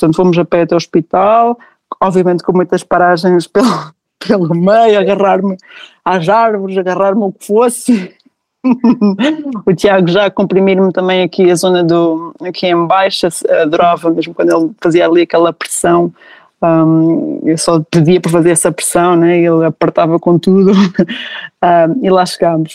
portanto fomos a pé até ao hospital, obviamente com muitas paragens pelo, pelo meio, agarrar-me às árvores, agarrar-me o que fosse. o Tiago já comprimir-me também aqui a zona do aqui em baixo, adorava mesmo quando ele fazia ali aquela pressão um, eu só pedia para fazer essa pressão, né? ele apertava com tudo um, e lá chegámos.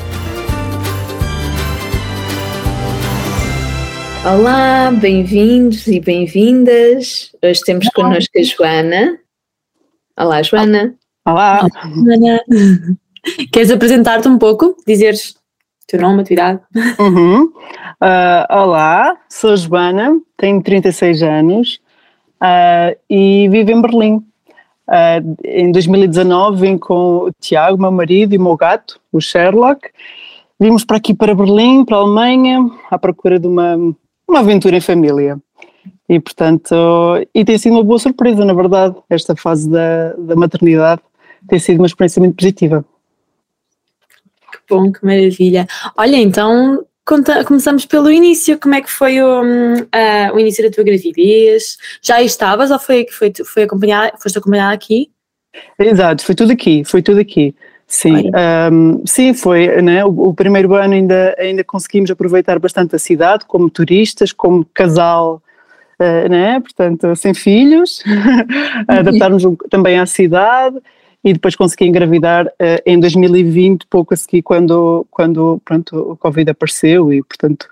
Olá, bem-vindos e bem-vindas. Hoje temos Olá. connosco a Joana. Olá, Joana. Olá. Joana. Queres apresentar-te um pouco? Dizeres teu nome, a tua idade? Uhum. Uh, olá, sou Joana, tenho 36 anos uh, e vivo em Berlim. Uh, em 2019 vim com o Tiago, meu marido, e o meu gato, o Sherlock. Vimos para aqui para Berlim, para a Alemanha, à procura de uma uma aventura em família. E portanto, e tem sido uma boa surpresa, na verdade, esta fase da, da maternidade tem sido uma experiência muito positiva. Que bom, que maravilha. Olha, então conta, começamos pelo início, como é que foi o, uh, o início da tua gravidez? Já estavas ou foi que foi, foi acompanhada, foste acompanhada aqui? Exato, foi tudo aqui, foi tudo aqui. Sim, um, sim, foi, né? O, o, primeiro ano ainda, ainda conseguimos aproveitar bastante a cidade como turistas, como casal, uh, né? Portanto, sem filhos, adaptarmos também à cidade e depois consegui engravidar uh, em 2020, pouco a seguir quando, quando pronto, o Covid apareceu e portanto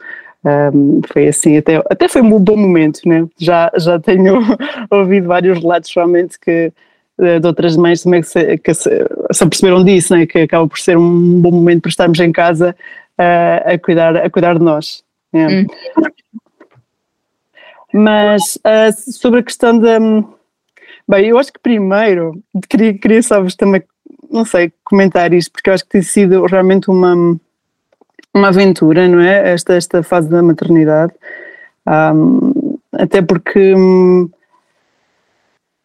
um, foi assim, até, até foi um bom momento, né? Já, já tenho ouvido vários relatos realmente que de outras mães também que se, que se, se aperceberam disso, né? que acaba por ser um bom momento para estarmos em casa uh, a, cuidar, a cuidar de nós. Hum. Mas uh, sobre a questão da. Bem, eu acho que primeiro queria, queria só vos também, não sei, comentar isto, porque eu acho que tem sido realmente uma, uma aventura, não é? Esta, esta fase da maternidade. Um, até porque. Um,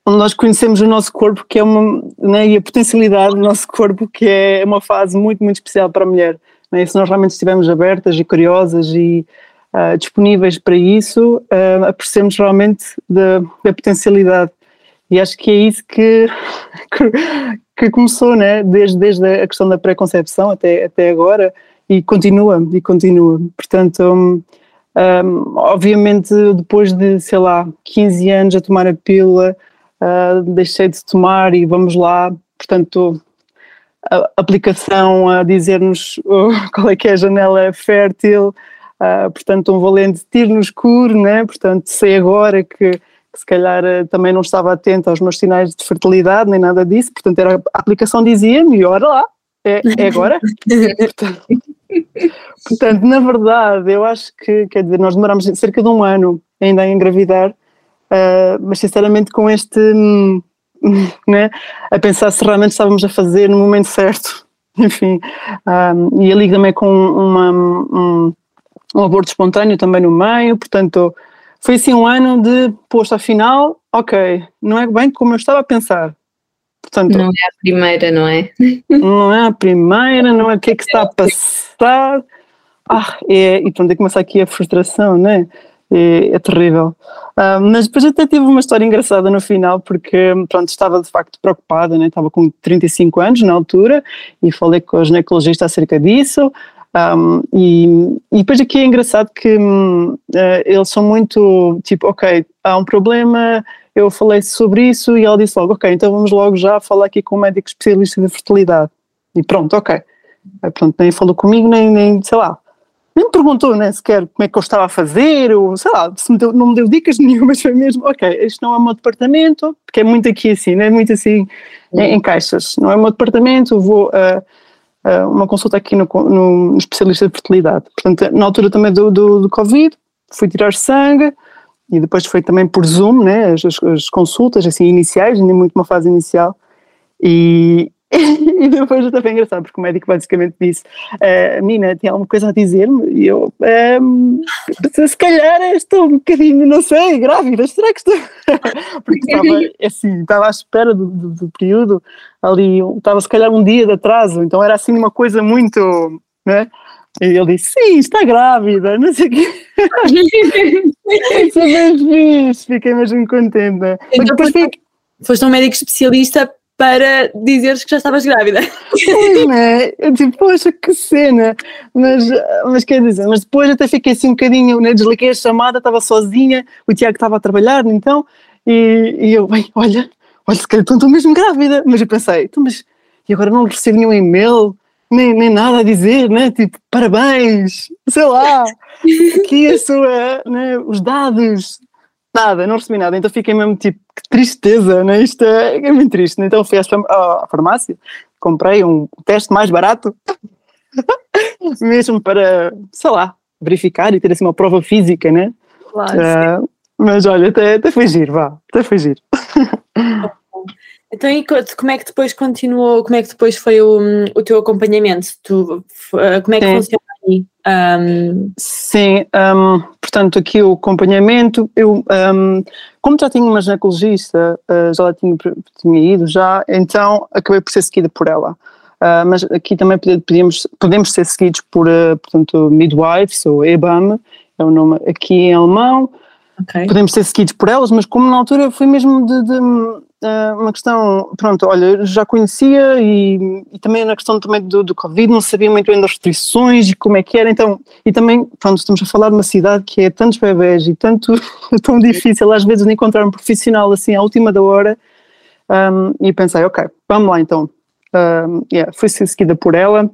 nós conhecemos o nosso corpo, que é uma, né, e a potencialidade do nosso corpo, que é uma fase muito, muito especial para a mulher. Né? Se nós realmente estivermos abertas e curiosas e uh, disponíveis para isso, uh, apreciamos realmente da, da, potencialidade. E acho que é isso que, que, que, começou, né? desde, desde a questão da pré-concepção até, até agora, e continua, e continua. Portanto, um, um, obviamente, depois de, sei lá, 15 anos a tomar a pílula, uh, deixei de tomar e vamos lá, portanto, a aplicação a dizer-nos uh, qual é que é a janela fértil, uh, portanto, um valente tiro no escuro, né? portanto, sei agora que, que se calhar uh, também não estava atento aos meus sinais de fertilidade, nem nada disso, portanto, era, a aplicação dizia-me, e ora lá, é, é agora. portanto, portanto, na verdade, eu acho que, quer dizer, nós demoramos cerca de um ano ainda a engravidar, Uh, mas sinceramente com este hum, né, a pensar se realmente estávamos a fazer no momento certo enfim um, e ali também com uma, um, um aborto espontâneo também no meio portanto foi assim um ano de posto afinal ok não é bem como eu estava a pensar Portanto, não é a primeira, não é? Não é a primeira, não é o que é que está a passar. Ah, é, e pronto, aí começa aqui a frustração, né? É, é terrível. Uh, mas depois até tive uma história engraçada no final, porque pronto, estava de facto preocupada, né? estava com 35 anos na altura e falei com o ginecologista acerca disso. Um, e, e, depois aqui é engraçado que uh, eles são muito tipo, ok, há um problema, eu falei sobre isso e ela disse logo, ok, então vamos logo já falar aqui com um médico especialista de fertilidade. E pronto, ok. Pronto, nem falou comigo, nem, nem sei lá, nem me perguntou nem sequer como é que eu estava a fazer, ou sei lá, me deu, não me deu dicas nenhumas, foi mesmo, ok, isto não é o meu departamento, porque é muito aqui assim, não é muito assim em, em caixas, não é o meu departamento, vou a, a uma consulta aqui no, no, especialista de fertilidade. Portanto, na altura também do, do, do Covid, fui tirar sangue, e depois foi também por Zoom, né, as, as consultas assim iniciais, ainda muito uma fase inicial, e, e depois foi engraçado, porque o médico basicamente disse: uh, Menina, tem alguma coisa a dizer-me? E eu, um, se calhar estou um bocadinho, não sei, grávida, será que estou. porque estava assim, estava à espera do, do, do, período, ali, estava se calhar um dia de atraso, então era assim uma coisa muito. Né? E ele disse: Sim, está grávida, não sei o quê. Foi bem fixe, fiquei mesmo contente. Então, depois fiquei... Foste um médico especialista para dizeres que já estavas grávida. Sim, né? Eu tipo, poxa, que cena. Mas, mas quer dizer, mas depois até fiquei assim um bocadinho, né? desliguei a chamada, estava sozinha, o Tiago estava a trabalhar, então, e, e eu, bem, olha, olha, se calhar estou mesmo grávida. Mas eu pensei, então, mas e agora não recebi nenhum e-mail, nem, nem nada a dizer, né? Tipo, parabéns, sei lá, aqui a sua, né? os dados, nada, não recebi nada. Então fiquei mesmo tipo, que tristeza, né? Isto é, é muito triste. Então fui à farmácia, comprei um teste mais barato, mesmo para, sei lá, verificar e ter assim uma prova física, né? Claro. Uh, mas olha, até, até foi giro, vá, até foi giro. Então, e como é que depois continuou, como é que depois foi o, o teu acompanhamento? Tu, como é que Sim. funciona aí? Um... Sim, um, portanto, aqui o acompanhamento, eu, um, como já tinha uma ginecologista, uh, já tinha, tinha ido já, então acabei por ser seguida por ela. Uh, mas aqui também podemos, podemos ser seguidos por, uh, portanto, midwives ou EBAM, é o nome aqui em alemão. Okay. Podemos ser seguidos por elas, mas como na altura foi mesmo de, de uma questão, pronto, olha, já conhecia e, e também na questão também do, do, Covid, não sabia muito bem das restrições e como é que era, então, e também, pronto, estamos a falar de uma cidade que é tantos bebés e tanto, tão difícil às vezes de encontrar um profissional assim à última da hora, um, e pensei, ok, vamos lá então, um, yeah, fui seguida por ela,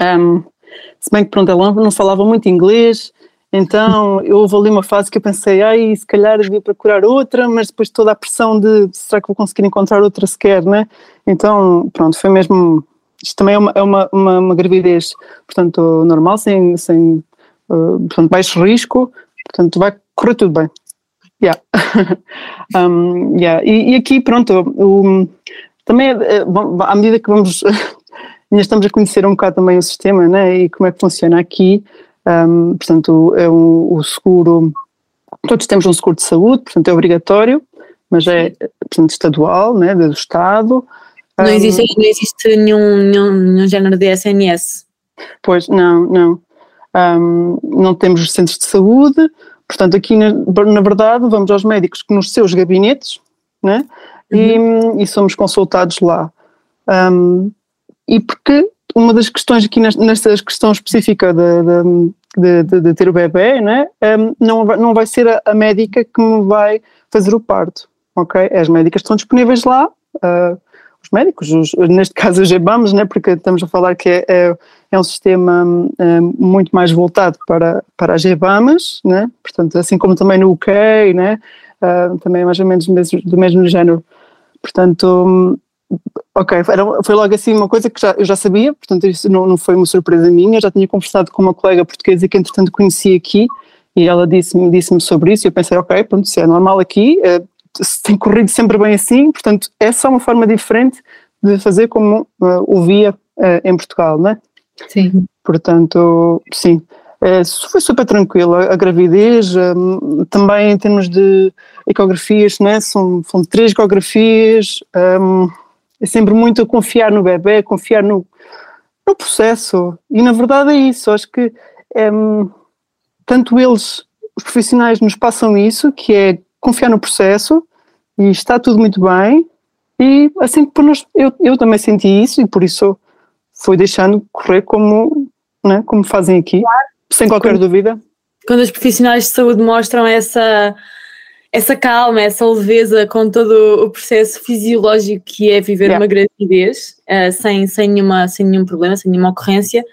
um, se bem que pronto, ela não falava muito inglês, então, houve ali uma fase que eu pensei, ai, se calhar devia procurar outra, mas depois toda a pressão de será que vou conseguir encontrar outra sequer, né? Então, pronto, foi mesmo. Isto também é uma, é uma, uma, uma gravidez, portanto, normal, sem, sem uh, portanto, baixo risco, portanto, vai correr tudo bem. Yeah. um, yeah. E, e, aqui, pronto, o, também é, à medida que vamos. ainda estamos a conhecer um bocado também o sistema, né? E como é que funciona aqui. Um, portanto, é um, o seguro, todos temos um seguro de saúde, portanto é obrigatório, mas é portanto, estadual, né, do Estado. Não, existe, não existe nenhum, nenhum, nenhum género de SNS? Pois, não, não. Um, não temos os centros de saúde, portanto aqui na, na verdade vamos aos médicos nos seus gabinetes, né, uhum. e, e somos consultados lá. Um, e porque uma das questões aqui nesta questão específica de, de, de, de ter o bebê, né, um, não, vai, não vai ser a, a, médica que me vai fazer o parto, ok? As médicas estão disponíveis lá, uh, os médicos, os, neste caso os GBAMs, né, porque estamos a falar que é, é, é um sistema muito mais voltado para, para as GBAMs, né, portanto, assim como também no UK, né, uh, também é mais ou menos do mesmo, do mesmo género. Portanto, Ok, era, foi logo assim uma coisa que já, eu já sabia, portanto isso não, não foi uma surpresa minha, já tinha conversado com uma colega portuguesa que entretanto conheci aqui e ela disse-me disse sobre isso e eu pensei, ok, pronto, se é normal aqui, é, se tem corrido sempre bem assim, portanto é só uma forma diferente de fazer como uh, o via uh, em Portugal, não é? Sim. Portanto, sim, é, foi super tranquilo. A, a gravidez, um, também em termos de ecografias, né? são, são três ecografias, um, é sempre muito a confiar no bebê, confiar no, no processo. E na verdade é isso. Acho que é, tanto eles, os profissionais, nos passam isso, que é confiar no processo e está tudo muito bem. E assim por nós, eu, eu também senti isso e por isso fui deixando correr como, né, como fazem aqui, claro. sem qualquer quando, dúvida. Quando os profissionais de saúde mostram essa essa calma, essa leveza com todo o processo fisiológico que é viver yeah. uma gravidez uh, sem, sem, nenhuma, sem nenhum problema, sem nenhuma ocorrência,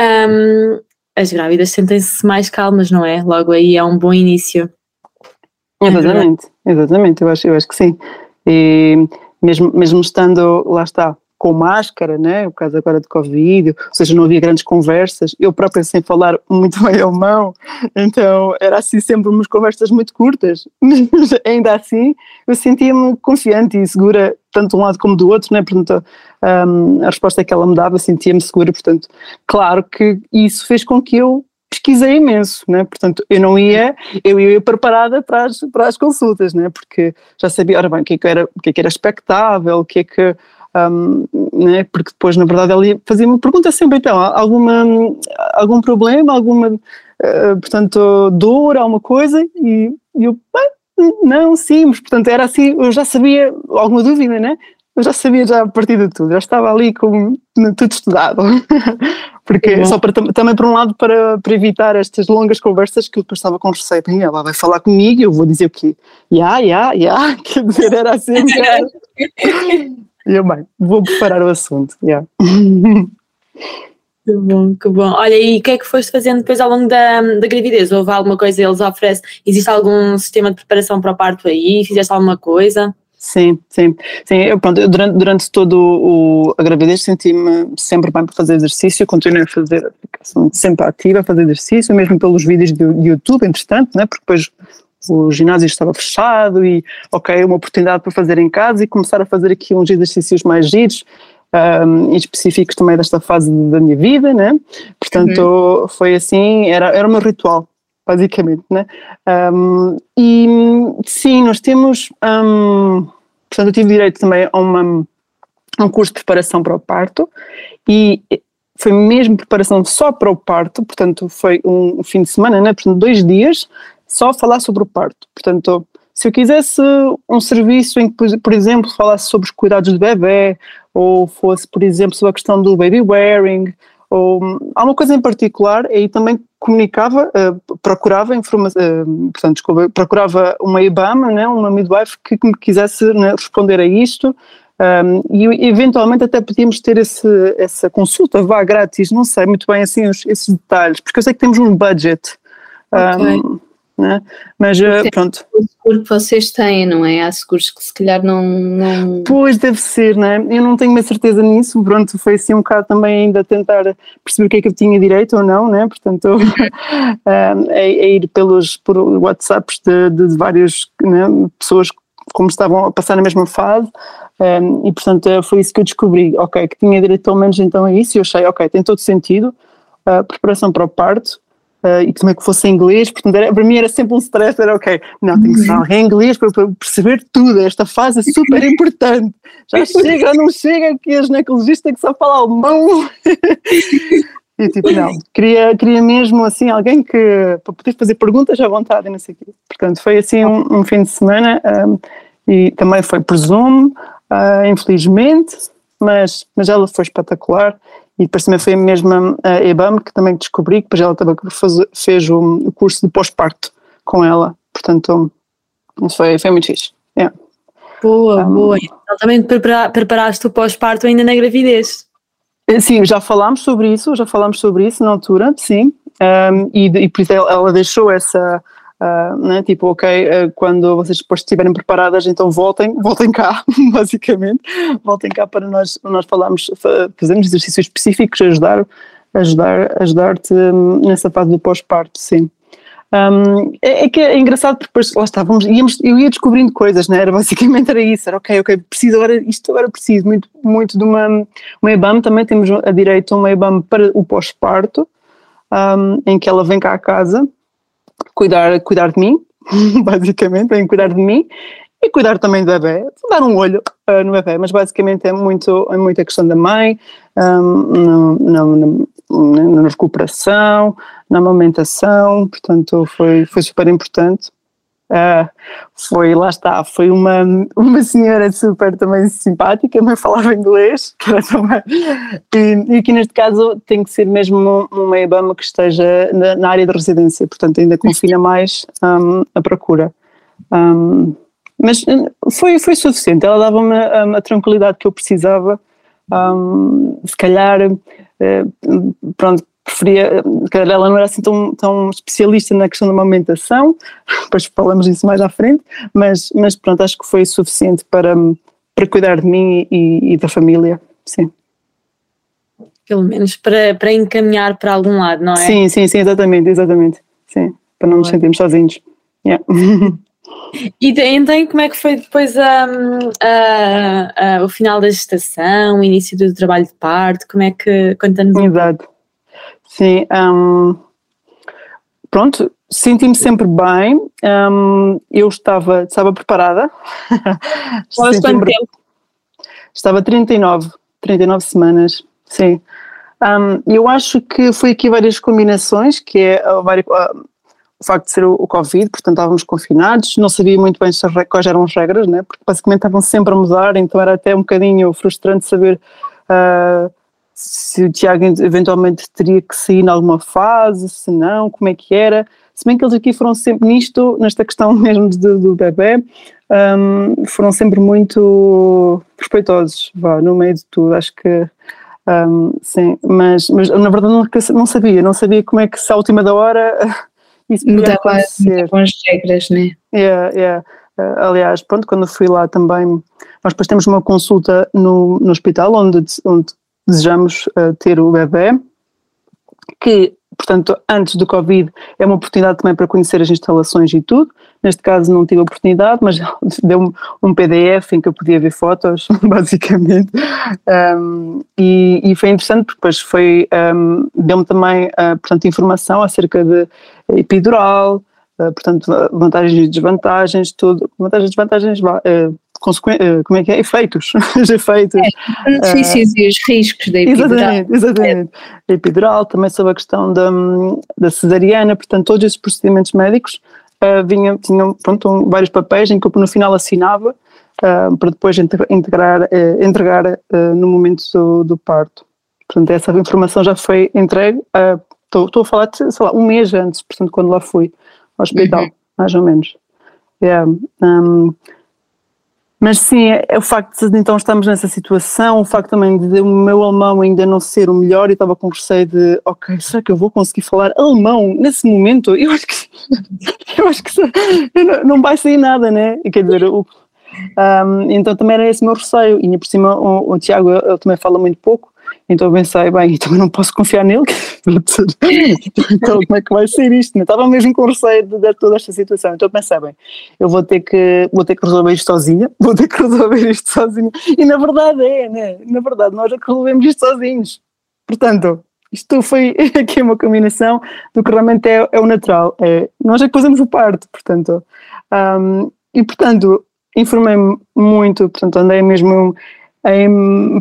um, as grávidas sentem-se mais calmas, não é? Logo aí é um bom início. Exatamente, exatamente, eu acho, eu acho que sim. E mesmo, mesmo estando, lá está, com máscara, né? o caso agora de Covid, ou seja, não havia grandes conversas, eu própria sem falar muito bem alemão, então era assim sempre umas conversas muito curtas, mas ainda assim eu sentia-me confiante e segura, tanto de um lado como do outro, né? portanto um, a resposta que ela me dava sentia-me segura, portanto, claro que isso fez com que eu pesquisei imenso, né? portanto eu não ia, eu ia preparada para as, para as consultas, né? porque já sabia, ora bem, o que é que era, o que é que era expectável, o que é que, um, né? porque depois na verdade ela fazia-me pergunta sempre, então, alguma, algum problema, alguma, uh, portanto, dor, alguma coisa, e, e eu, não, sim, mas portanto era assim, eu já sabia, alguma dúvida, né? Eu já sabia já a partir de tudo, já estava ali com tudo estudado. Porque só para, também por um lado para, para evitar estas longas conversas que eu estava com receio, bem, ela vai falar comigo e eu vou dizer o quê? Ya, ya, ya, quer dizer, era assim. e eu, bem, vou preparar o assunto. Yeah. Que bom, que bom. Olha, e o que é que foste fazendo depois ao longo da, da gravidez? Houve alguma coisa eles oferecem? Existe algum sistema de preparação para o parto aí? Fizeste alguma coisa? Sim, sim, sim. Eu, pronto, eu durante, durante todo o, a gravidez senti-me sempre bem para fazer exercício, continuei a fazer, sempre ativa a fazer exercício, mesmo pelos vídeos de, de YouTube, entretanto, né, porque depois o ginásio estava fechado e, ok, uma oportunidade para fazer em casa e começar a fazer aqui uns exercícios mais giros, um, específicos também desta fase da minha vida, né? Portanto, uhum. foi assim, era, era o meu ritual, basicamente, né? Um, e sim, nós temos, um, portanto, eu tive direito também a, uma, um curso de preparação para o parto e foi mesmo preparação só para o parto, portanto, foi um, um fim de semana, né? Portanto, dois dias só falar sobre o parto. Portanto, se eu quisesse um serviço em que, por exemplo, falasse sobre os cuidados do bebê, ou fosse, por exemplo, sobre a questão do baby wearing, ou hum, alguma coisa em particular, aí também comunicava, uh, procurava informação, uh, portanto, desculpa, procurava uma IBAM, né, uma midwife que, que me quisesse né, responder a isto, um, e eventualmente até podíamos ter esse, essa consulta, vá grátis, não sei muito bem assim os, esses detalhes, porque eu sei que temos um budget. Okay. Um, né? Mas eh, pronto. O seguro que vocês têm, não é? Há seguros que se calhar não, não. Pois deve ser, não é? Eu não tenho uma certeza nisso, pronto, foi assim um bocado também ainda tentar perceber o que é que eu tinha direito ou não, né? Portanto, é, é, ir pelos por WhatsApps de, de várias né, pessoas como estavam a passar na mesma fase um, e portanto foi isso que eu descobri, ok, que tinha direito pelo menos então a isso e eu achei, ok, tem todo sentido, a preparação para o parto, uh, e também que fosse em inglês, portanto era, para mim era sempre um stress, era ok, não, tem que ser alguém em inglês para, para, perceber tudo, esta fase é super importante, já chega, não chega que a ginecologista que só fala alemão, e tipo, não, queria, queria mesmo assim alguém que, para poder fazer perguntas à vontade e não sei o quê, portanto foi assim um, um fim de semana, um, e também foi por Zoom, uh, infelizmente, mas, mas ela foi espetacular, e depois também foi a mesma a EBAM que também descobri, que depois ela também fez, fez o, curso de pós-parto com ela, portanto foi, foi muito fixe. Yeah. Boa, um, boa. Então também prepara, preparaste o pós-parto ainda na gravidez? Eh, sim, já falámos sobre isso, já falámos sobre isso na altura, sim, um, e, e por isso ela deixou essa, Uh, né? Tipo, ok, uh, quando vocês depois estiverem preparadas, então voltem, voltem cá, basicamente, voltem cá para nós, nós falarmos, fazermos exercícios específicos, ajudar, ajudar, ajudar-te hum, nessa fase do pós-parto, sim. Um, é, é, que é engraçado porque depois lá estávamos, íamos, eu ia descobrindo coisas, né? era basicamente era isso, era ok, ok, preciso agora, isto agora preciso muito, muito de uma, uma EBAM, também temos a direito a uma EBAM para o pós-parto, um, em que ela vem cá à casa, cuidar, cuidar de mim, basicamente, vem cuidar de mim e cuidar também do bebê, dar um olho uh, no bebê, mas basicamente é muito, é muito a questão da mãe, um, na, na, na, recuperação, na amamentação, portanto foi, foi super importante. Uh, foi, lá está, foi uma, uma senhora super também simpática, mas falava inglês, que era também, e, e aqui neste caso tem que ser mesmo uma EBAMA que esteja na, na, área de residência, portanto ainda confina mais um, a procura. Um, mas foi, foi suficiente, ela dava-me a, a, tranquilidade que eu precisava, um, se calhar, uh, pronto, preferia, ela não era assim tão, tão especialista na questão da amamentação, depois falamos disso mais à frente, mas, mas pronto, acho que foi suficiente para, para cuidar de mim e, e da família. sim. Pelo menos para, para encaminhar para algum lado, não é? Sim, sim, sim, exatamente, exatamente. Sim, para não nos sentirmos sozinhos. Yeah. E então, como é que foi depois um, a, a, o final da gestação, o início do trabalho de parto? Como é que. Conta-nos Exato. Sim, um, pronto, senti-me sempre bem. Um, eu estava, estava preparada. Estavas quanto tempo? Estava 39, 39 semanas, sim. Um, eu acho que foi aqui várias combinações, que é várias, o facto de ser o, o, Covid, portanto estávamos confinados, não sabia muito bem quais eram as regras, né? porque basicamente estavam sempre a mudar, então era até um bocadinho frustrante saber uh, se o Tiago eventualmente teria que sair em alguma fase, se não, como é que era. Se bem que eles aqui foram sempre nisto, nesta questão mesmo do, do bebê, um, foram sempre muito respeitosos, vá, no meio de tudo, acho que um, sim, mas, mas na verdade não, não sabia, não sabia como é que se à última da hora isso mudava, mudava as regras, né? Yeah, yeah. Uh, aliás, pronto, quando fui lá também, nós depois temos uma consulta no, no hospital onde, onde desejamos uh, ter o bebê, que, portanto, antes do Covid é uma oportunidade também para conhecer as instalações e tudo. Neste caso não tive a oportunidade, mas deu-me um PDF em que eu podia ver fotos, basicamente. Um, e, e, foi interessante porque depois foi, um, deu-me também, uh, portanto, informação acerca de epidural, uh, portanto, vantagens e desvantagens, tudo. Vantagens e desvantagens, uh, como é que é? Efeitos. os efeitos. É, benefícios uh, e os riscos da epidural. Exatamente, exatamente. A epidural, também sobre a questão da, da cesariana, portanto, todos esses procedimentos médicos uh, vinham, tinham pronto, um, vários papéis em que eu no final assinava uh, para depois integrar, uh, entregar no momento do, do, parto. Portanto, essa informação já foi entregue, estou a falar de, sei lá, um mês antes, portanto, quando lá fui ao hospital, uhum. mais ou menos. Yeah. Um, mas sim, é, o facto de então estamos nessa situação, o facto também de o meu alemão ainda não ser o melhor e estava com receio de, ok, será que eu vou conseguir falar alemão nesse momento? Eu acho que, eu acho que não, vai sair nada, né? Quer dizer, o, um, então também era esse o meu receio, e por cima o, o Tiago, ele também fala muito pouco, então eu pensei, bem, também não posso confiar nele, então como é que vai ser isto? Né? Estava mesmo com receio de, de toda esta situação, então eu pensei, bem, eu vou ter, que, vou ter que resolver isto sozinha, vou ter que resolver isto sozinha, e na verdade é, né? na verdade nós é que resolvemos isto sozinhos, portanto, isto foi aqui uma combinação do que realmente é, é o natural, é, nós é que fazemos o parto, portanto, um, e portanto, informei-me muito, portanto andei mesmo em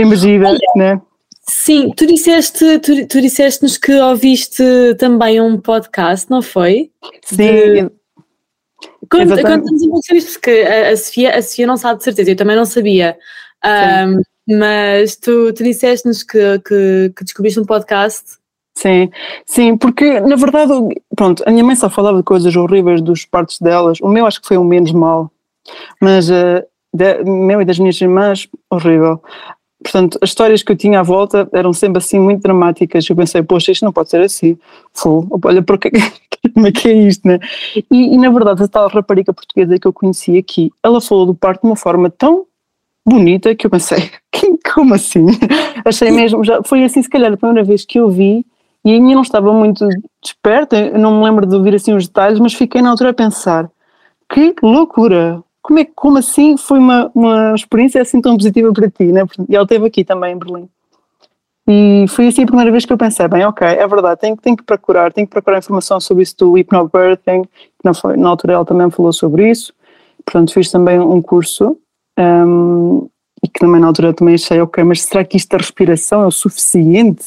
emergida, né? Sim, tu disseste, tu, tu disseste-nos que ouviste também um podcast, não foi? Sim. De... Conta-nos um pouco sobre isto, porque a, a, Sofia, a Sofia não sabe de certeza, eu também não sabia. Um, mas tu, tu disseste-nos que, que, que descobriste um podcast Sim, sim, porque na verdade, pronto, a minha mãe só falava de coisas horríveis dos partos delas, o meu acho que foi o menos mal, mas uh, de, meu e das minhas irmãs, horrível portanto, as histórias que eu tinha à volta eram sempre assim muito dramáticas. Eu pensei, poxa, isto não pode ser assim. Fô, olha, porque, como é que é isto, né? E, e, na verdade, a tal rapariga portuguesa que eu conheci aqui, ela falou do parto de uma forma tão bonita que eu pensei, como assim? Achei mesmo, já foi assim, se calhar, a primeira vez que eu vi. E a minha não estava muito desperta, não me lembro de ouvir assim os detalhes, mas fiquei na altura a pensar: que loucura! Como, é, como assim foi uma, uma experiência assim tão positiva para ti, né? E ele esteve aqui também em Berlim. E foi assim a primeira vez que eu pensei, bem, ok, é verdade, tenho, tenho que procurar, tenho que procurar informação sobre isso do que foi, na altura ela também falou sobre isso, portanto fiz também um curso, um, e que também na altura também achei, ok, mas será que isto da respiração é o suficiente?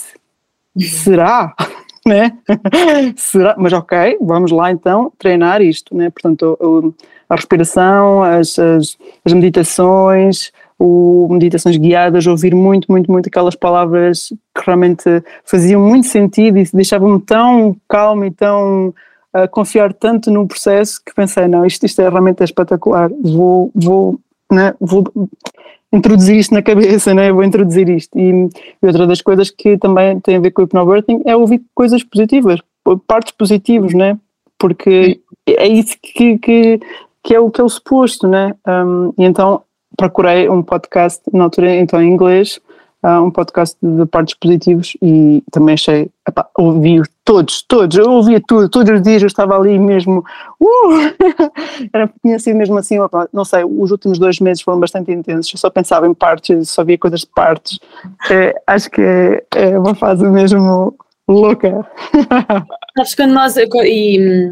será? né? será? Mas ok, vamos lá então treinar isto, né? Portanto, o, a respiração, as, as, as meditações, o, meditações guiadas, ouvir muito, muito, muito aquelas palavras que realmente faziam muito sentido e deixavam-me tão calmo e tão a confiar tanto no processo que pensei, não, isto, isto é realmente espetacular, vou, vou, né, vou introduzir isto na cabeça, né, vou introduzir isto. E, e outra das coisas que também tem a ver com o hypnobirthing é ouvir coisas positivas, partes positivas, né, porque é isso que, que que é o que é o suposto, né? Um, e então procurei um podcast, na altura então em inglês, uh, um podcast de partos positivos e também achei, epá, ouvi todos, todos, eu ouvia tudo, todos os dias eu estava ali mesmo, uh, era, tinha sido mesmo assim, não sei, os últimos dois meses foram bastante intensos, eu só pensava em partes, só via coisas de partes, é, acho que é, é uma fase mesmo louca. Sabes quando nós, e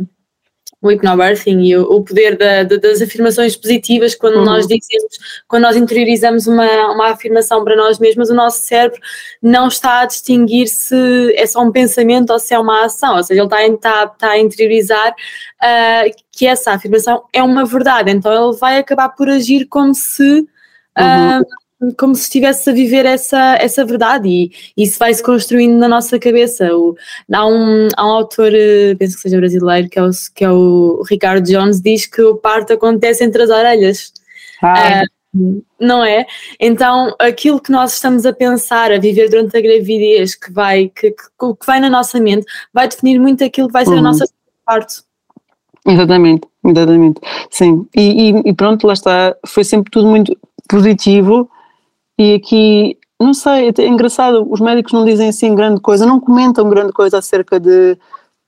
o hypnobirthing e o, o poder da, da, das afirmações positivas, quando uhum. nós dizemos, quando nós interiorizamos uma, uma afirmação para nós mesmos, o nosso cérebro não está a distinguir se é só um pensamento ou se é uma ação, ou seja, ele está, está, está a interiorizar uh, que essa afirmação é uma verdade, então ele vai acabar por agir como se. Uh, como se estivesse a viver essa, essa verdade e isso vai-se construindo na nossa cabeça. O, há, um, há um autor, eh, penso que seja brasileiro, que é, o, que é o Ricardo Jones, diz que o parto acontece entre as orelhas. Ah. Uh, não é? Então, aquilo que nós estamos a pensar, a viver durante a gravidez, que vai, que, que, que vai na nossa mente, vai definir muito aquilo que vai ser uhum. a nossa parto. Exatamente, exatamente. Sim, e, e, e pronto, lá está, foi sempre tudo muito positivo e aqui, não sei, é engraçado, os médicos não dizem assim grande coisa, não comentam grande coisa acerca de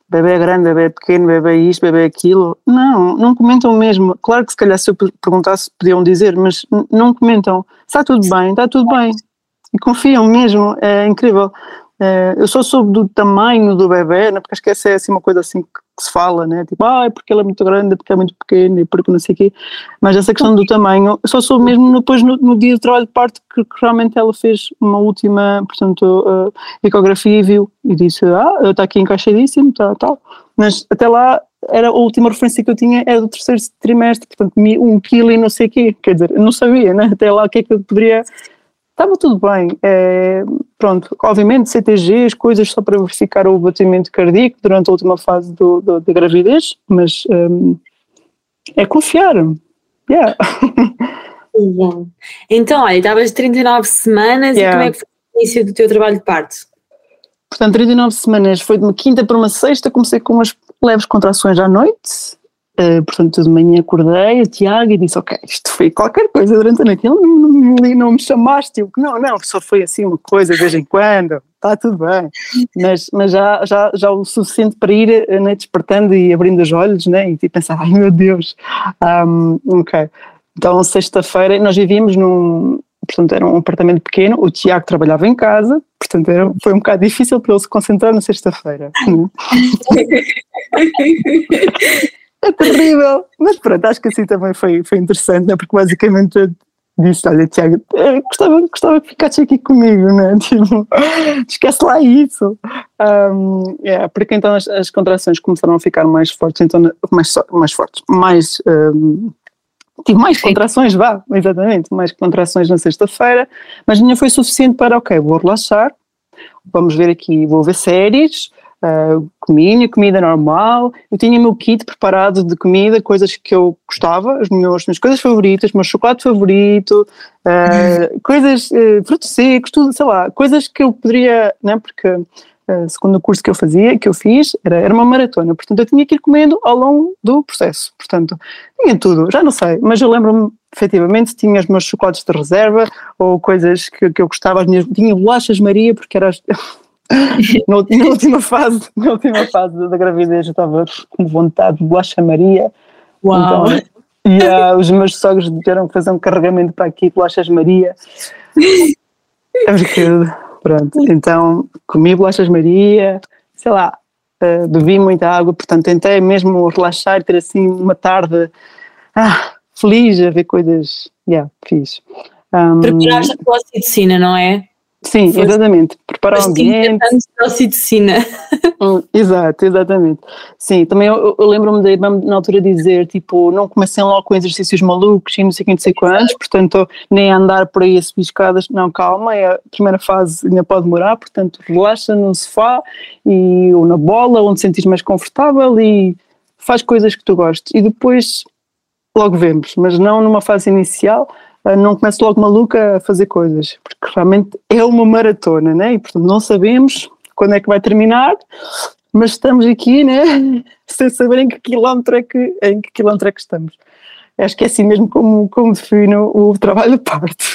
bebê grande, bebê pequeno, bebê isto, bebê aquilo. Não, não comentam mesmo. Claro que se calhar se eu perguntasse podiam dizer, mas não comentam. Está tudo bem, está tudo bem. E confiam mesmo, é incrível. É, eu só soube do tamanho do bebê, né, porque acho que essa é assim, uma coisa assim que se fala, né? Tipo, ah, é porque ele é muito grande, porque é muito pequeno, e porque não sei o quê. Mas essa questão do tamanho, só soube mesmo depois no, no, dia de trabalho de parte que, que, realmente ela fez uma última, portanto, uh, ecografia e viu e disse, ah, está aqui encaixadíssimo, tal, tal. Mas até lá era a última referência que eu tinha era do terceiro trimestre, portanto, um quilo e não sei o quê. Quer dizer, eu não sabia, né? Até lá o que é que eu poderia Estava tudo bem. É, pronto, obviamente CTGs, coisas só para verificar o batimento cardíaco durante a última fase do, do da gravidez, mas um, é confiar. Yeah. Então, olha, estavas de 39 semanas yeah. e como é que foi o início do teu trabalho de parto? Portanto, 39 semanas foi de uma quinta para uma sexta, comecei com umas leves contrações à noite, Uh, portanto, de manhã acordei o Tiago e disse: Ok, isto foi qualquer coisa durante a noite. Ele não, não, não, não me chamaste. Eu, não, não, só foi assim uma coisa de vez em quando, está tudo bem. Mas, mas já, já, já o suficiente para ir né, despertando e abrindo os olhos né, e pensar: Ai meu Deus. Um, ok. Então, sexta-feira, nós vivíamos num. Portanto, era um apartamento pequeno. O Tiago trabalhava em casa, portanto, era, foi um bocado difícil para ele se concentrar na sexta-feira. É terrível. Mas pronto, acho que assim também foi, foi interessante, né? porque basicamente eu disse: Olha, Tiago, gostava, gostava que ficasses aqui comigo, né? Tipo, esquece lá isso. Um, yeah, porque então as, as, contrações começaram a ficar mais fortes, então, mais, mais fortes, mais. Um, tive mais contrações, vá, exatamente, mais contrações na sexta-feira, mas minha foi suficiente para, ok, vou relaxar, vamos ver aqui, vou ver séries, uh, comida, comida normal. Eu tinha o meu kit preparado de comida, coisas que eu gostava, as minhas, as minhas coisas favoritas, o meu chocolate favorito, uh, coisas, uh, frutos secos, tudo, sei lá, coisas que eu poderia, né, porque uh, segundo o curso que eu fazia, que eu fiz, era, era uma maratona, portanto eu tinha que ir comendo ao longo do processo, portanto tinha tudo, já não sei, mas eu lembro-me efetivamente tinha os meus chocolates de reserva ou coisas que, que eu gostava, as minhas, tinha bolachas Maria porque era na, última fase, na última fase da gravidez eu estava com vontade de bolacha Maria. Uau! Então, e uh, os meus sogros tiveram que fazer um carregamento para aqui, bolachas Maria. É porque, pronto, então comi bolachas Maria, sei lá, uh, bebi muita água, portanto tentei mesmo relaxar, ter assim uma tarde ah, feliz a ver coisas, yeah, fiz. Um, Preparaste a tua oxitocina, não é? Sim, Foi exatamente. Preparar o ambiente. de oxitocina. Hum, exato, exatamente. Sim, também eu, eu lembro-me da irmã na altura dizer, tipo, não comecem logo com exercícios malucos e não sei quem, não sei quantos, portanto, nem andar por aí a subir escadas, não, calma, é a primeira fase ainda pode demorar, portanto, relaxa no sofá e, ou na bola, onde te sentes mais confortável e faz coisas que tu gostes. E depois logo vemos, mas não numa fase inicial, não comece logo maluca a fazer coisas, porque realmente é uma maratona, né? E portanto não sabemos quando é que vai terminar, mas estamos aqui, né? Sem saber em que quilómetro é que, em que, quilómetro é que estamos. Acho que é assim mesmo como, como defino o trabalho de parto.